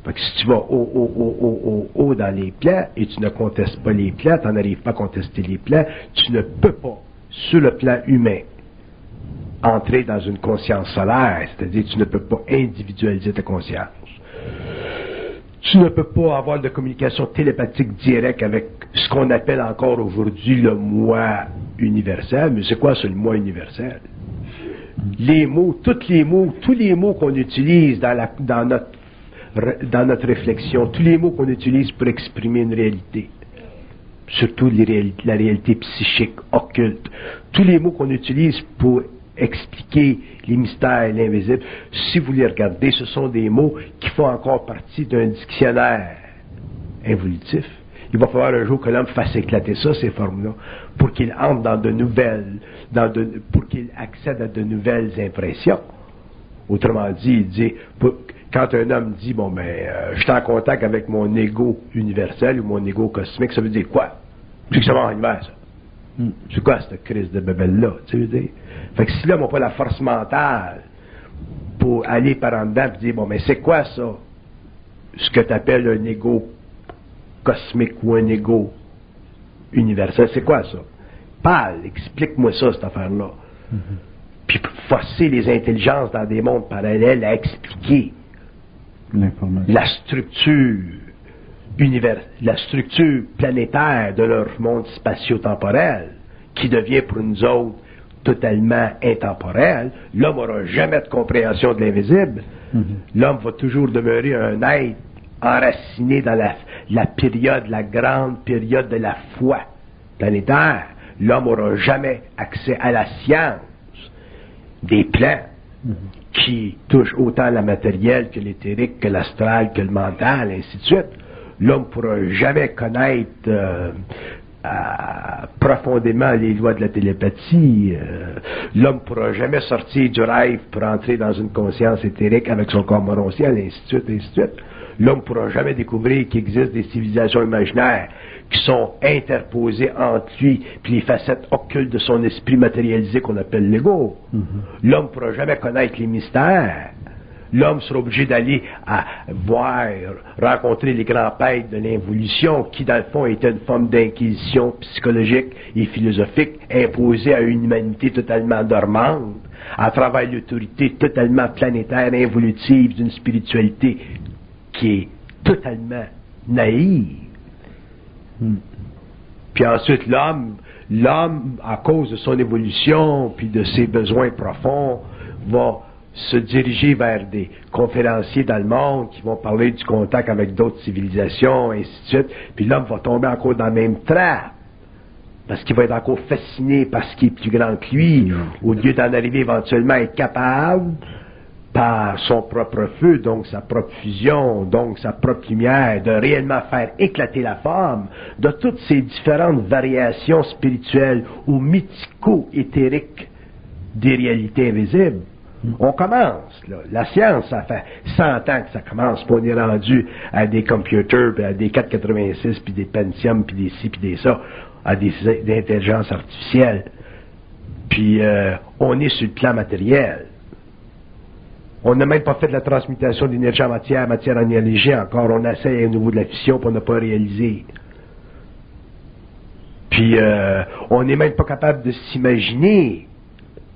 S2: Fait que si tu vas haut, haut, haut, haut, haut, dans les plans et tu ne contestes pas les plans, tu n'arrives pas à contester les plans, tu ne peux pas, sur le plan humain, entrer dans une conscience solaire, c'est-à-dire tu ne peux pas individualiser ta conscience. Tu ne peux pas avoir de communication télépathique directe avec ce qu'on appelle encore aujourd'hui le moi universel. Mais c'est quoi ce moi universel? Les mots, tous les mots, tous les mots qu'on utilise dans, notre, dans notre réflexion, tous les mots qu'on utilise pour exprimer une réalité, surtout la réalité psychique, occulte, tous les mots qu'on utilise pour expliquer les mystères et l'invisible, si vous les regardez, ce sont des mots qui font encore partie d'un dictionnaire involutif. Il va falloir un jour que l'homme fasse éclater ça, ces formes-là, pour qu'il entre dans de nouvelles, dans pour qu'il accède à de nouvelles impressions. Autrement dit, il dit, quand un homme dit, bon, ben, euh, je suis en contact avec mon ego universel ou mon ego cosmique, ça veut dire quoi? C'est que ça va en ça. Hmm. C'est quoi cette crise de bebelle-là? Tu veux dire? Fait que si l'homme n'a pas la force mentale pour aller par en dedans et dire, bon, mais c'est quoi ça? Ce que tu appelles un ego cosmique ou un ego universel, c'est quoi ça? Parle, explique-moi ça, cette affaire-là. Mm-hmm. Puis forcer les intelligences dans des mondes parallèles à expliquer la structure univers, la structure planétaire de leur monde spatio-temporel, qui devient pour nous autres totalement intemporel, l'homme n'aura jamais de compréhension de l'invisible. Mm-hmm. L'homme va toujours demeurer un être enraciné dans la, période, la grande période de la foi planétaire. L'homme n'aura jamais accès à la science des plans mm-hmm. qui touchent autant la matérielle que l'éthérique, que l'astral, que le mental, ainsi de suite. L'homme ne pourra jamais connaître euh, profondément les lois de la télépathie. Euh, l'homme ne pourra jamais sortir du rêve pour entrer dans une conscience éthérique avec son corps moronciel, ainsi de suite, ainsi de suite. L'homme ne pourra jamais découvrir qu'il existe des civilisations imaginaires qui sont interposées entre lui et les facettes occultes de son esprit matérialisé qu'on appelle l'ego. Mm-hmm. L'homme ne pourra jamais connaître les mystères l'homme sera obligé d'aller à voir, rencontrer les grands pères de l'involution, qui dans le fond étaient une forme d'inquisition psychologique et philosophique imposée à une humanité totalement dormante, à travers l'autorité totalement planétaire, involutive d'une spiritualité qui est totalement naïve. Hmm. Puis ensuite, l'homme, l'homme, à cause de son évolution, puis de ses besoins profonds, va se diriger vers des conférenciers dans le monde qui vont parler du contact avec d'autres civilisations, et ainsi de suite. Puis l'homme va tomber encore dans le même trappe. Parce qu'il va être encore fasciné par ce qui est plus grand que lui, au lieu d'en arriver éventuellement à être capable, par son propre feu, donc sa propre fusion, donc sa propre lumière, de réellement faire éclater la forme de toutes ces différentes variations spirituelles ou mythico-éthériques des réalités invisibles. On commence. La science, ça fait 100 ans que ça commence, puis on est rendu à des computers, puis à des 486, puis des Pentium, puis des ci, puis des ça, à des, intelligences artificielles. Puis euh, on est sur le plan matériel. On n'a même pas fait de la transmutation d'énergie en matière, matière en énergie encore. On essaie au niveau de la fission, puis on n'a pas réalisé. Puis euh, on n'est même pas capable de s'imaginer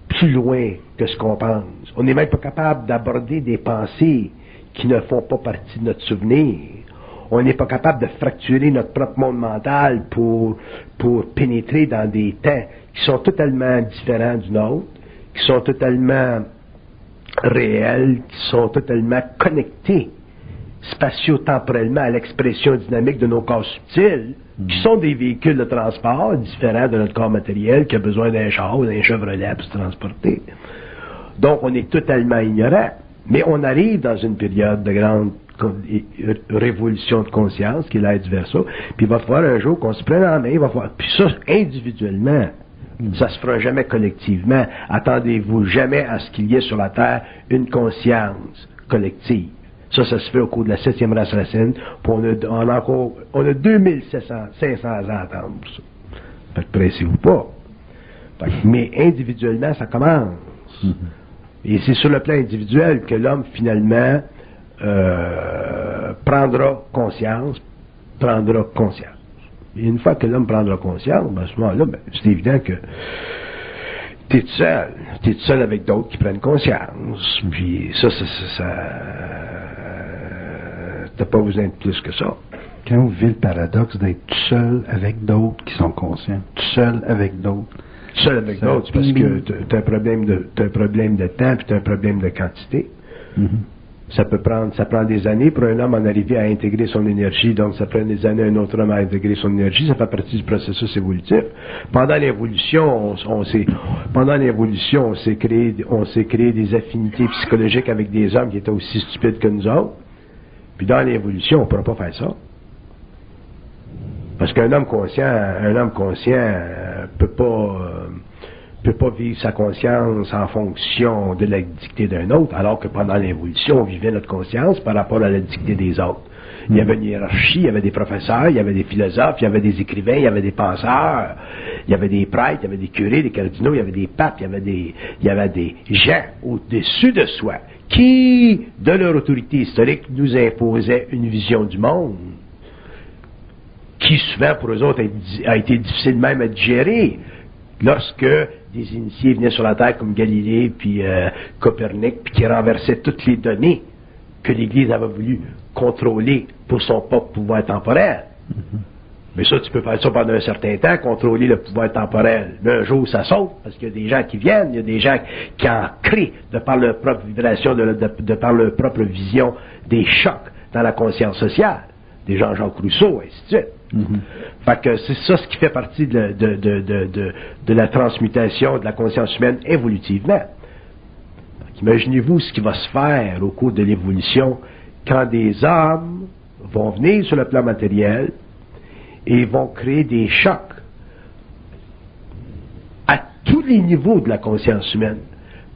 S2: plus loin ce qu'on pense. On n'est même pas capable d'aborder des pensées qui ne font pas partie de notre souvenir. On n'est pas capable de fracturer notre propre monde mental pour, pour pénétrer dans des temps qui sont totalement différents du nôtre, qui sont totalement réels, qui sont totalement connectés spatio-temporellement à l'expression dynamique de nos corps subtils, qui sont des véhicules de transport différents de notre corps matériel qui a besoin d'un char ou d'un Chevrolet pour se transporter. Donc, on est totalement ignorant. Mais on arrive dans une période de grande révolution de conscience, qui est l'aide versa, puis il va falloir un jour qu'on se prenne en main, il va falloir, puis ça, individuellement, ça se fera jamais collectivement. Attendez-vous jamais à ce qu'il y ait sur la Terre une conscience collective. Ça, ça se fait au cours de la septième race racine. On a, on encore, on a 2500 500 ans à attendre pour ça. Pressez-vous pas. mais individuellement, ça commence. Mm-hmm. Et c'est sur le plan individuel que l'homme, finalement, euh, prendra conscience, prendra conscience. Et une fois que l'homme prendra conscience, ben, à ce moment-là, ben, c'est évident que tu es tout seul. Tu es tout seul avec d'autres qui prennent conscience. Puis ça, ça, ça, t'as pas besoin de plus que ça.
S1: Quand vous vivez le paradoxe d'être tout seul avec d'autres qui sont conscients, tout seul avec d'autres.
S2: Seul avec d'autres, parce que tu as un problème de as un problème de temps puis tu as un problème de quantité. Mm-hmm. Ça peut prendre, ça prend des années pour un homme en arriver à intégrer son énergie, donc ça prend des années à un autre homme à intégrer son énergie, ça fait partie du processus évolutif. Pendant l'évolution, on, s'est, pendant l'évolution, on s'est créé, on s'est créé des affinités psychologiques avec des hommes qui étaient aussi stupides que nous autres. Puis dans l'évolution, on ne pourra pas faire ça. Parce qu'un homme conscient, un homme conscient peut pas euh, peut pas vivre sa conscience en fonction de la dictée d'un autre, alors que pendant l'évolution, on vivait notre conscience par rapport à la dictée des autres. Il y avait une hiérarchie, il y avait des professeurs, il y avait des philosophes, il y avait des écrivains, il y avait des penseurs, il y avait des prêtres, il y avait des curés, des cardinaux, il y avait des papes, il y avait des, il y avait des gens au-dessus de soi qui, de leur autorité historique, nous imposaient une vision du monde qui souvent pour eux autres a été difficile même à digérer lorsque des initiés venaient sur la Terre comme Galilée puis euh, Copernic puis qui renversaient toutes les données que l'Église avait voulu contrôler pour son propre pouvoir temporel. Mm-hmm. Mais ça, tu peux faire ça pendant un certain temps, contrôler le pouvoir temporel. Mais un jour, ça saute, parce qu'il y a des gens qui viennent, il y a des gens qui en créent, de par leur propre vibration, de, par leur propre vision, des chocs dans la conscience sociale. Des gens Jean-Jacques Rousseau, et ainsi de suite. Mm-hmm. Fait que c'est ça ce qui fait partie de, de, la transmutation de la conscience humaine évolutivement. Imaginez-vous ce qui va se faire au cours de l'évolution quand des hommes vont venir sur le plan matériel, et vont créer des chocs à tous les niveaux de la conscience humaine.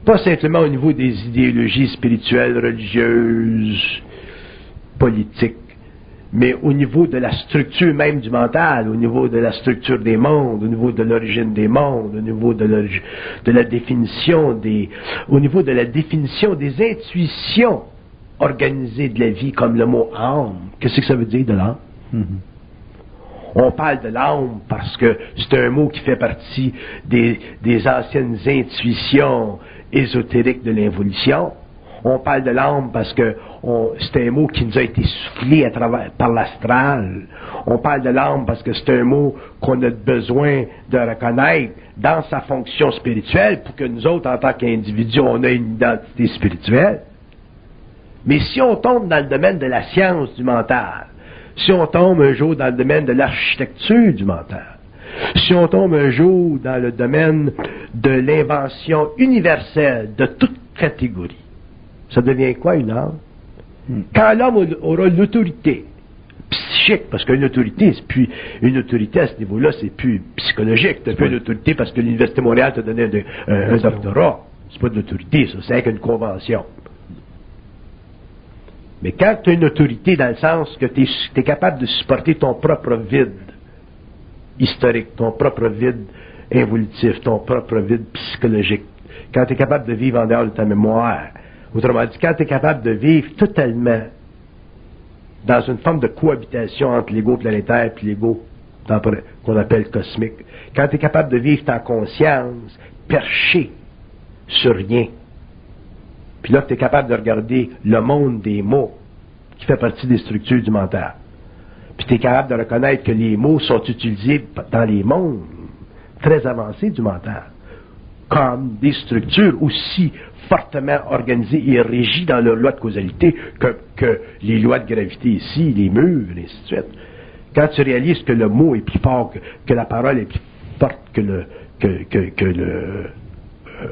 S2: Pas simplement au niveau des idéologies spirituelles, religieuses, mais au niveau de la structure même du mental, au niveau de la structure des mondes, au niveau de l'origine des mondes, au niveau de, de, la définition des, au niveau de la définition des intuitions organisées de la vie, comme le mot âme. Qu'est-ce que ça veut dire de l'âme? Mm-hmm. On parle de l'âme parce que c'est un mot qui fait partie des, anciennes intuitions ésotériques de l'involution. On parle de l'âme parce que c'est un mot qui nous a été soufflé par l'astral. On parle de l'âme parce que c'est un mot qu'on a besoin de reconnaître dans sa fonction spirituelle pour que nous autres, en tant qu'individus, on ait une identité spirituelle. Mais si on tombe dans le domaine de la science du mental, si on tombe un jour dans le domaine de l'architecture du mental, si on tombe un jour dans le domaine de l'invention universelle de toute catégorie, ça devient quoi une âme? Hmm. Quand l'homme aura l'autorité psychique, parce qu'une autorité, c'est plus une autorité à ce niveau-là, c'est plus psychologique. Tu plus une autorité parce que l'Université de Montréal t'a donné un, un doctorat. C'est pas de l'autorité, ça, c'est avec une convention. Mais quand tu as une autorité dans le sens que tu es, capable de supporter ton propre vide historique, ton propre vide évolutif, ton propre vide psychologique, quand tu es capable de vivre en dehors de ta mémoire, autrement dit, quand tu es capable de vivre totalement dans une forme de cohabitation entre l'ego planétaire et l'ego qu'on appelle cosmique. Quand tu es capable de vivre ta conscience perché sur rien, puis là, tu es capable de regarder le monde des mots qui fait partie des structures du mental. Puis tu es capable de reconnaître que les mots sont utilisés dans les mondes très avancés du mental comme des structures aussi fortement organisées et régies dans leurs lois de causalité que, les lois de gravité ici, les murs, et ainsi de suite. Quand tu réalises que le mot est plus fort, que, la parole est plus forte que le que, que, le euh,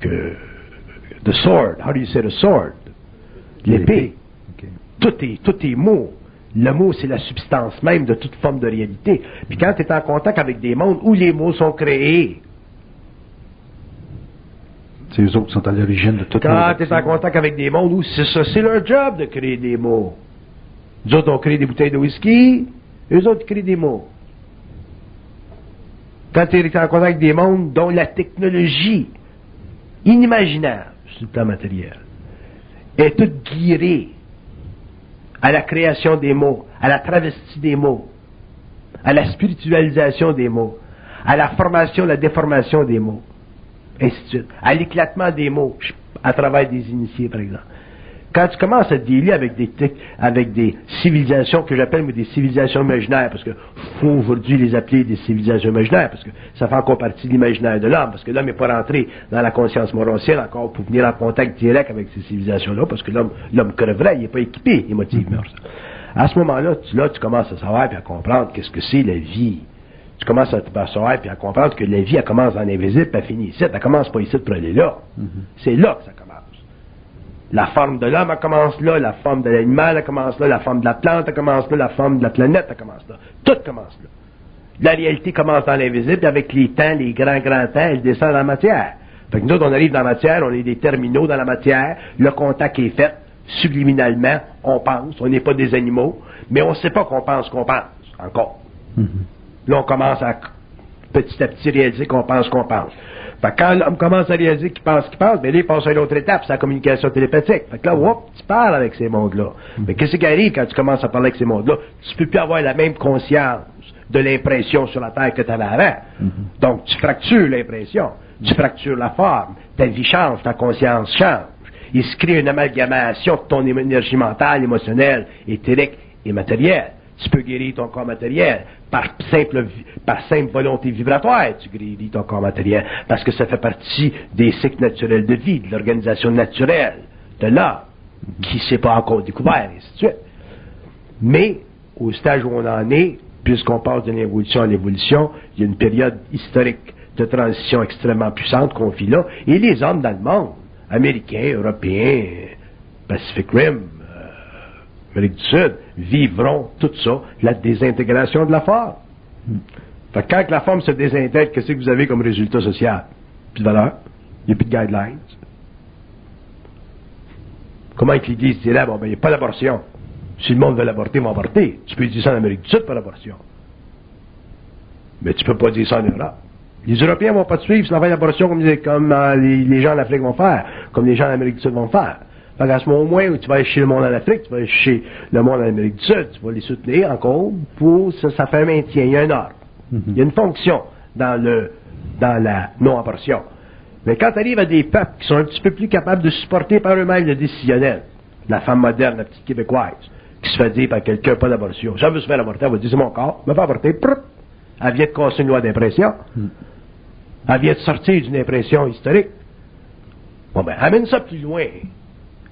S2: que the sword, how do you say the sword? L'épée. Tout est tout est mot. Le mot, c'est la substance même de toute forme de réalité. Puis quand tu es en contact avec des mondes où les mots sont créés,
S1: eux autres sont à l'origine de tout
S2: Quand tu es en contact avec des mondes où c'est ça, c'est leur job de créer des mots. Nous autres, on crée des bouteilles de whisky, eux autres créent des mots. Quand tu es en contact avec des mondes dont la technologie inimaginable sur le plan matériel est toute guirée à la création des mots, à la travestie des mots, à la spiritualisation des mots, à la formation, la déformation des mots à l'éclatement des mots, à travers des initiés, par exemple. Quand tu commences à dealer avec des, avec des civilisations que j'appelle des civilisations imaginaires, parce que faut aujourd'hui les appeler des civilisations imaginaires, parce que ça fait encore partie de l'imaginaire de l'homme, parce que l'homme n'est pas rentré dans la conscience morancienne encore pour venir en contact direct avec ces civilisations-là, parce que l'homme, l'homme creverait, il n'est pas équipé émotivement. À ce moment-là, tu, là, tu commences à savoir et à comprendre qu'est-ce que c'est la vie tu commences à te percevoir et à comprendre que la vie, elle commence dans l'invisible, puis elle finit ici. Elle commence pas ici pour aller là. Mm-hmm. C'est là que ça commence. La forme de l'homme, elle commence là. La forme de l'animal, elle commence là. La forme de la plante, elle commence là. La forme de la planète, elle commence là. Tout commence là. La réalité commence dans l'invisible, et avec les temps, les grands, grands temps, elle descend dans la matière. Fait que nous on arrive dans la matière, on est des terminaux dans la matière, le contact est fait, subliminalement, on pense, on n'est pas des animaux, mais on ne sait pas qu'on pense qu'on pense, encore. Mm-hmm. Là, on commence à petit à petit réaliser qu'on pense qu'on pense. Fait quand l'homme commence à réaliser qu'il pense qu'il pense, bien là, il passe à une autre étape, c'est la communication télépathique. Fait que là, hop, tu parles avec ces mondes-là. Mais qu'est-ce qui arrive quand tu commences à parler avec ces mondes-là? Tu peux plus avoir la même conscience de l'impression sur la Terre que tu avais avant. Donc, tu fractures l'impression. Tu fractures la forme. Ta vie change, ta conscience change. Il se crée une amalgamation de ton énergie mentale, émotionnelle, éthérique et matérielle. Tu peux guérir ton corps matériel par simple, par simple volonté vibratoire. Tu guéris ton corps matériel parce que ça fait partie des cycles naturels de vie, de l'organisation naturelle de l'homme qui ne s'est pas encore découvert, et ainsi de suite. Mais, au stage où on en est, puisqu'on passe de l'évolution à l'évolution, il y a une période historique de transition extrêmement puissante qu'on vit là, et les hommes dans le monde, américains, européens, Pacific Rim, Amérique du Sud, vivront tout ça, la désintégration de la forme. Fait quand la forme se désintègre, qu'est-ce que vous avez comme résultat social? Plus de valeur, il n'y a plus de guidelines. Comment est-ce l'Église dirait, bon, ben, il n'y a pas d'abortion. Si le monde veut l'avorter, il va avorter. Tu peux dire ça en Amérique du Sud, pas l'abortion. Mais tu ne peux pas dire ça en Europe. Les Européens vont pas te suivre sur la l'abortion comme, comme euh, les, les, gens en Afrique vont faire, comme les gens en Amérique du Sud vont faire. Moment, au moins, tu vas aller chez le monde en Afrique, tu vas aller chez le monde en Amérique du Sud, tu vas les soutenir encore pour ça, ça fait un maintien. Il y a un ordre. Mhm. Il y a une fonction dans le dans la non-abortion. Mais quand tu arrives à des peuples qui sont un petit peu plus capables de supporter par eux-mêmes le décisionnel, la femme moderne, la petite québécoise, qui se fait dire par quelqu'un pas d'abortion. Elle veut se faire avorter, elle va dire c'est mon corps, va pas avorter, elle vient de casser une loi d'impression. Mhm. Elle vient de sortir d'une impression historique. Bon ben, amène ça plus loin.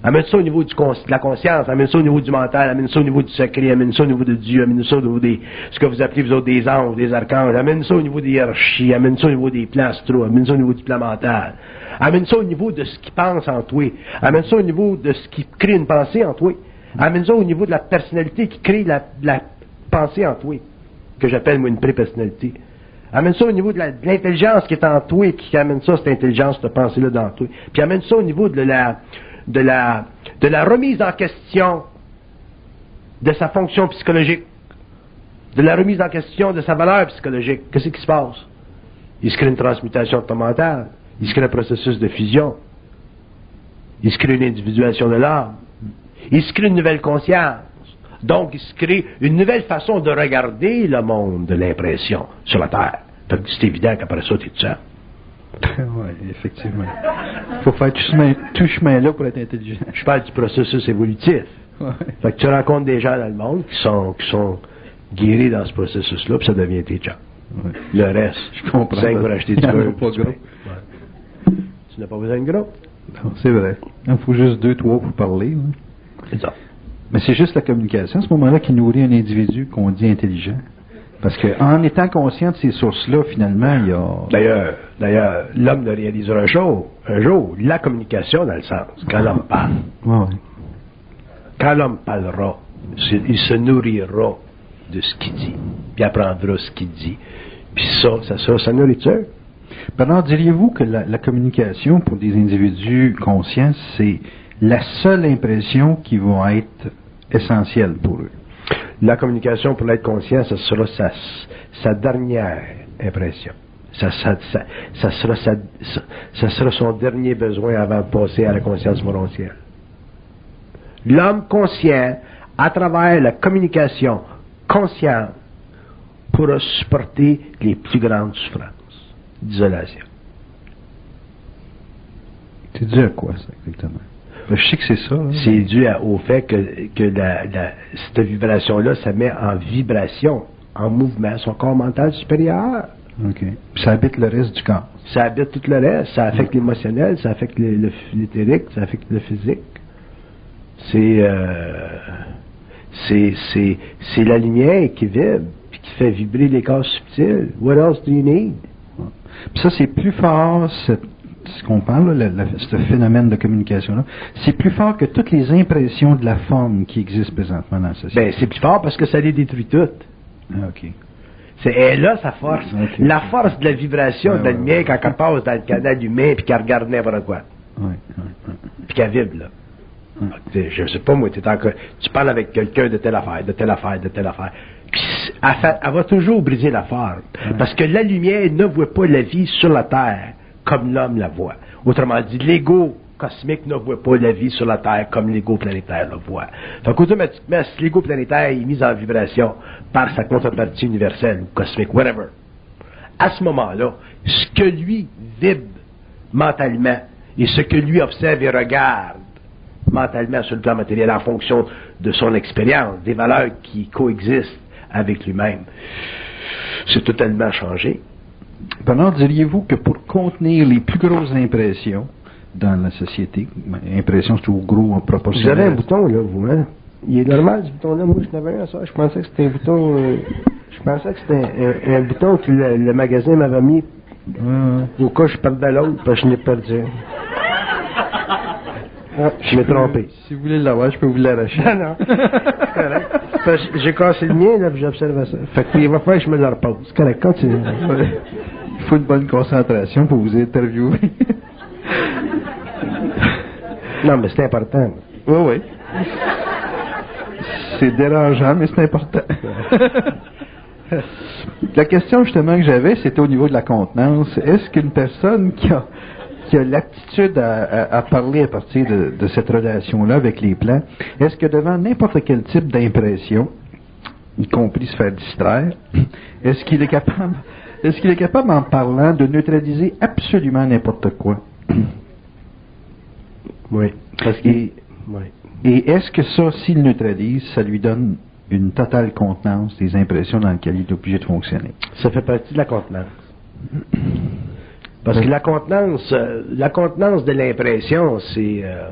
S2: Amène ça au niveau de la conscience, amène ça au niveau du mental, amène ça au niveau du secret, amène ça au niveau de Dieu, amène ça au niveau des, ce que vous appelez vous autres des anges, des archanges, amène ça au niveau des hiérarchies, amène ça au niveau des plans amène ça au niveau du plan mental. Amène ça au niveau de ce qui pense en toi. Amène ça au niveau de ce qui crée une pensée en toi. Amène ça au niveau de la personnalité qui crée la, la pensée en toi, que j'appelle moi une pré-personnalité. Amène ça au niveau de l'intelligence qui est en toi et qui amène ça, cette intelligence, cette pensée-là dans toi. Puis amène ça au niveau de la, de la, de la remise en question de sa fonction psychologique, de la remise en question de sa valeur psychologique. Qu'est-ce qui se passe? Il se crée une transmutation de ton mental, il se crée un processus de fusion, il se crée une individuation de l'âme, il se crée une nouvelle conscience. Donc, il se crée une nouvelle façon de regarder le monde de l'impression sur la Terre. C'est évident qu'après ça, tu es tout seul.
S1: Oui, effectivement. Il faut faire tout chemin- tout chemin-là pour être intelligent.
S2: Je parle du processus évolutif.
S1: Ouais.
S2: Fait que tu rencontres des gens dans le monde qui sont, qui sont guéris dans ce processus-là, puis ça devient tes.
S1: Ouais.
S2: Le reste,
S1: Je comprends.
S2: cinq pour acheter du beurre,
S1: pas gros.
S2: Ouais. Tu n'as pas besoin de gros.
S1: Non, c'est vrai. Il faut juste deux, trois pour parler. là.
S2: C'est ça.
S1: Mais c'est juste la communication, à ce moment-là, qui nourrit un individu qu'on dit intelligent. Parce qu'en étant conscient de ces sources-là, finalement, il y a.
S2: D'ailleurs, d'ailleurs, l'homme ne réalisera un jour, un jour, la communication dans le sens, quand l'homme parle,
S1: Ouais, ouais.
S2: quand l'homme parlera, il se nourrira de ce qu'il dit, puis apprendra ce qu'il dit. Puis ça, ça sera sa nourriture.
S1: Bernard, diriez-vous que la, la communication pour des individus conscients, c'est la seule impression qui va être essentielle pour eux?
S2: La communication pour l'être conscient, ça sera sa, dernière impression. Ça, sera son dernier besoin avant de passer à la conscience volontiers. L'homme conscient, à travers la communication consciente, pourra supporter les plus grandes souffrances d'isolation.
S1: C'est à quoi, ça, exactement? Je sais que c'est ça. là.
S2: C'est dû à- au fait que, que la- la- cette vibration-là, ça met en vibration, en mouvement, son corps mental supérieur.
S1: OK. Puis ça habite le reste du corps.
S2: Ça habite tout le reste, ça affecte l'émotionnel, ça affecte l'éthérique, ça affecte le physique. C'est euh, c'est c'est c'est la lumière qui vibre puis qui fait vibrer les corps subtils. What else do you need?
S1: Puis ça, c'est plus fort, cette- ce qu'on parle, là, ce phénomène de communication-là, c'est plus fort que toutes les impressions de la forme qui existent présentement dans la société.
S2: Ben c'est plus fort parce que ça les détruit toutes.
S1: Ah, OK.
S2: C'est elle là sa force. La force de la vibration
S1: Ouais,
S2: de la lumière
S1: ouais.
S2: quand elle passe dans le canal humain puis qu'elle regarde n'importe quoi. Puis qu'elle vibre, là. Sais, Je sais pas, moi, encore- tu parles avec quelqu'un de telle affaire, de telle affaire, de telle affaire. Puis elle, fait- elle va toujours briser la forme. Parce que la lumière ne voit pas la vie sur la Terre comme l'homme la voit. Autrement dit, l'ego cosmique ne voit pas la vie sur la Terre comme l'ego planétaire la voit. Fait qu'automatiquement, si l'ego planétaire est mis en vibration par sa contrepartie universelle ou cosmique, whatever, à ce moment-là, ce que lui vibre mentalement et ce que lui observe et regarde mentalement sur le plan matériel en fonction de son expérience, des valeurs qui coexistent avec lui-même, c'est totalement changé.
S1: Bernard, diriez-vous que pour contenir les plus grosses impressions dans la société, impressions c'est au gros en
S2: Vous
S1: proportion.
S2: avez un bouton, là, vous, hein? Il est normal, ce bouton-là. Moi, je n'avais un, ça. Je pensais que c'était un bouton... euh, je pensais que c'était un, un bouton que le, le magasin m'avait mis au cas où je perdais l'autre, parce que je l'ai perdu. Ah, je m'ai trompé.
S1: Si vous voulez l'avoir, je peux vous l'arracher.
S2: Non, non. C'est correct. Que J'ai cassé le mien, là, puis j'observe ça. Fait qu'il va falloir que je me le repose. C'est correct, continue.
S1: Il faut une bonne concentration pour vous interviewer.
S2: Non, mais c'est important.
S1: oui, oui. C'est dérangeant, mais c'est important. la question justement que j'avais, c'était au niveau de la contenance. Est-ce qu'une personne qui a, qui a l'aptitude à, à- à parler à partir de, de cette relation-là avec les plans, est-ce que devant n'importe quel type d'impression, y compris se faire distraire, est-ce qu'il est capable, est-ce qu'il est capable en parlant de neutraliser absolument n'importe quoi?
S2: Oui. Parce
S1: Et-
S2: qu'il... Oui.
S1: Et est-ce que ça, s'il neutralise, ça lui donne une totale contenance des impressions dans lesquelles il est obligé de fonctionner?
S2: Ça fait partie de la contenance. Parce que la contenance, euh, la contenance de l'impression, c'est... euh,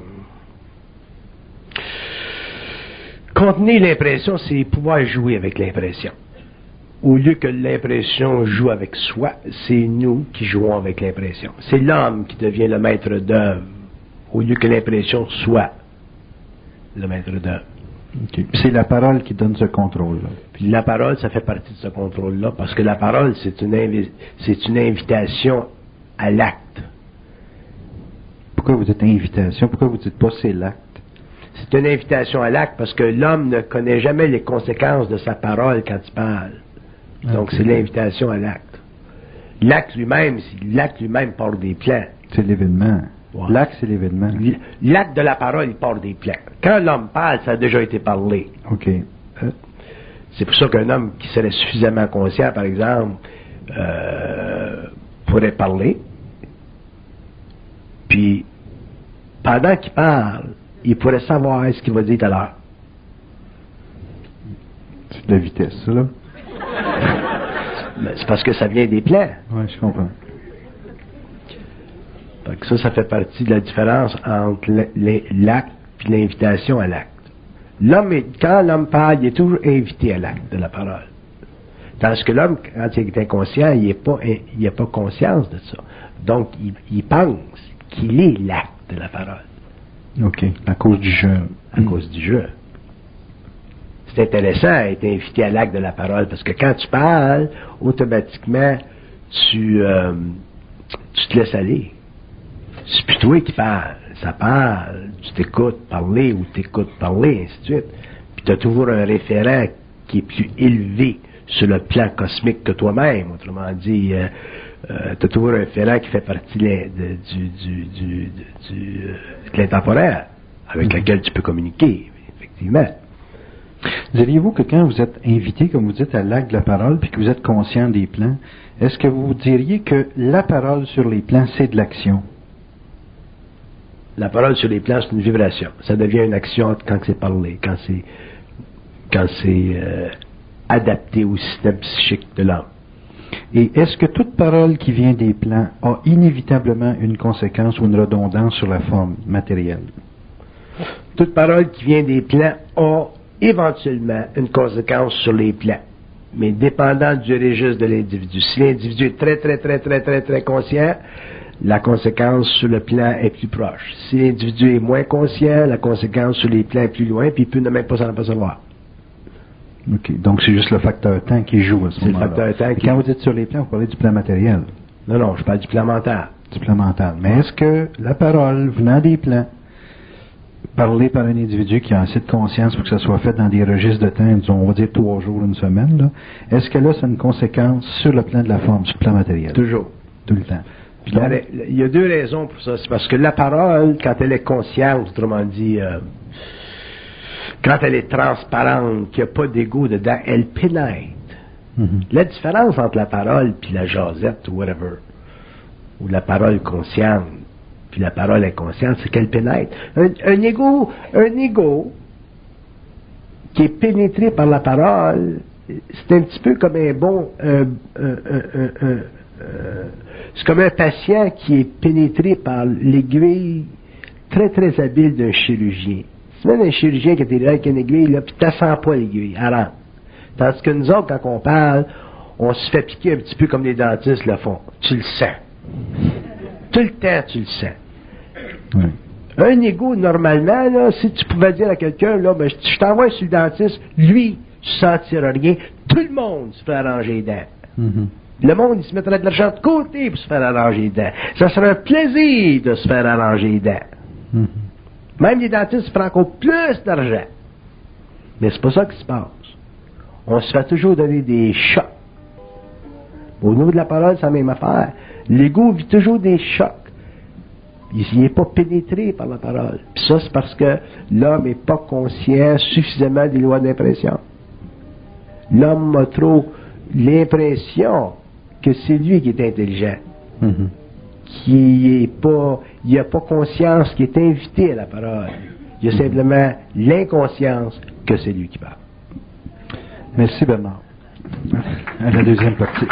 S2: contenir l'impression, c'est pouvoir jouer avec l'impression. Au lieu que l'impression joue avec soi, c'est nous qui jouons avec l'impression. C'est l'homme qui devient le maître d'œuvre, au lieu que l'impression soit le maître d'œuvre.
S1: C'est la parole qui donne ce contrôle-là.
S2: Puis la parole, ça fait partie de ce contrôle-là, parce que la parole, c'est une, invi- c'est une invitation à l'acte.
S1: Pourquoi vous dites invitation? Pourquoi vous dites pas c'est l'acte?
S2: C'est une invitation à l'acte parce que l'homme ne connaît jamais les conséquences de sa parole quand il parle. Donc
S1: Ok.
S2: c'est l'invitation à l'acte. L'acte lui-même, l'acte lui-même part des plans.
S1: C'est l'événement. L'acte, c'est l'événement.
S2: L'acte de la parole, il part des plans. Quand l'homme parle, ça a déjà été parlé.
S1: OK.
S2: Hein. C'est pour ça qu'un homme qui serait suffisamment conscient, par exemple, euh, pourrait parler, puis pendant qu'il parle, il pourrait savoir ce qu'il va dire tout à l'heure.
S1: C'est de la vitesse, ça, là.
S2: C'est parce que ça vient des plans.
S1: Oui, je comprends.
S2: ça, ça fait partie de la différence entre l'acte et l'invitation à l'acte. L'homme, quand l'homme parle, il est toujours invité à l'acte de la parole. Tandis que l'homme, quand il est inconscient, il n'a pas, il pas conscience de ça. Donc, il, pense qu'il est l'acte de la parole.
S1: OK. À cause du jeu.
S2: À cause du jeu. C'est intéressant d'être invité à l'acte de la parole parce que quand tu parles, automatiquement, tu, euh, tu te laisses aller. C'est plus toi qui parles. Ça parle, tu t'écoutes parler ou t'écoutes parler, ainsi de suite. Puis tu as toujours un référent qui est plus élevé sur le plan cosmique que toi-même. Autrement dit, euh, euh, tu as toujours un référent qui fait partie de, du, du, du, du euh, de l'intemporel, avec mm-hmm. lequel tu peux communiquer, effectivement.
S1: Diriez-vous que quand vous êtes invité, comme vous dites, à l'acte de la parole, puis que vous êtes conscient des plans, est-ce que vous diriez que la parole sur les plans, c'est de l'action?
S2: La parole sur les plans, c'est une vibration. Ça devient une action quand c'est parlé, quand c'est quand c'est euh, adapté au système psychique de l'homme.
S1: Et est-ce que toute parole qui vient des plans a inévitablement une conséquence ou une redondance sur la forme matérielle?
S2: Toute parole qui vient des plans a éventuellement une conséquence sur les plans, mais dépendant du registre de l'individu. Si l'individu est très, très, très, très, très, très conscient, la conséquence sur le plan est plus proche. Si l'individu est moins conscient, la conséquence sur les plans est plus loin, puis il peut ne même pas s'en apercevoir.
S1: OK. Donc, c'est juste le facteur temps qui joue à ce moment-là.
S2: C'est le facteur temps
S1: qui... Quand vous dites sur les plans, vous parlez du plan matériel.
S2: Non, non, je parle du plan mental.
S1: Du plan mental. Mais est-ce que la parole venant des plans, parlée par un individu qui a assez de conscience pour que ça soit fait dans des registres de temps, disons, on va dire trois jours, une semaine, est-ce que là, c'est une conséquence sur le plan de la forme, sur le plan matériel?
S2: Toujours.
S1: Tout le temps.
S2: il y a deux raisons pour ça. C'est parce que la parole, quand elle est consciente, autrement dit, euh, quand elle est transparente, qu'il n'y a pas d'ego dedans, elle pénètre. Mm-hmm. La différence entre la parole puis la jasette ou whatever, ou la parole consciente, puis la parole inconsciente, c'est qu'elle pénètre. Un, un ego, un ego qui est pénétré par la parole, c'est un petit peu comme un bon, c'est comme un patient qui est pénétré par l'aiguille très très habile d'un chirurgien. C'est même un chirurgien qui est là avec une aiguille, là, puis tu sens pas l'aiguille, elle rentre. Tandis que nous autres, quand on parle, on se fait piquer un petit peu comme les dentistes le font. Tu le sens. Tout le temps, tu le sens. Un ego, normalement, là, si tu pouvais dire à quelqu'un, là, ben, je t'envoie sur le dentiste, lui, tu sentiras rien. Tout le monde se fait arranger les dents. Mm-hmm. Le monde, il se mettrait de l'argent de côté pour se faire arranger les dents. Ça serait un plaisir de se faire arranger les dents. Mm-hmm. Même les dentistes prennent encore plus d'argent. Mais c'est pas ça qui se passe. On se fait toujours donner des chocs. Au niveau de la parole, c'est la même affaire. L'ego vit toujours des chocs. Il n'est pas pénétré par la parole. Puis ça, c'est parce que l'homme n'est pas conscient suffisamment des lois d'impression. L'homme a trop l'impression que c'est lui qui est intelligent. Mm-hmm qui est pas, il n'a pas conscience qui est invité à la parole. Il a simplement l'inconscience que c'est lui qui parle.
S1: Merci Bernard. À la deuxième partie.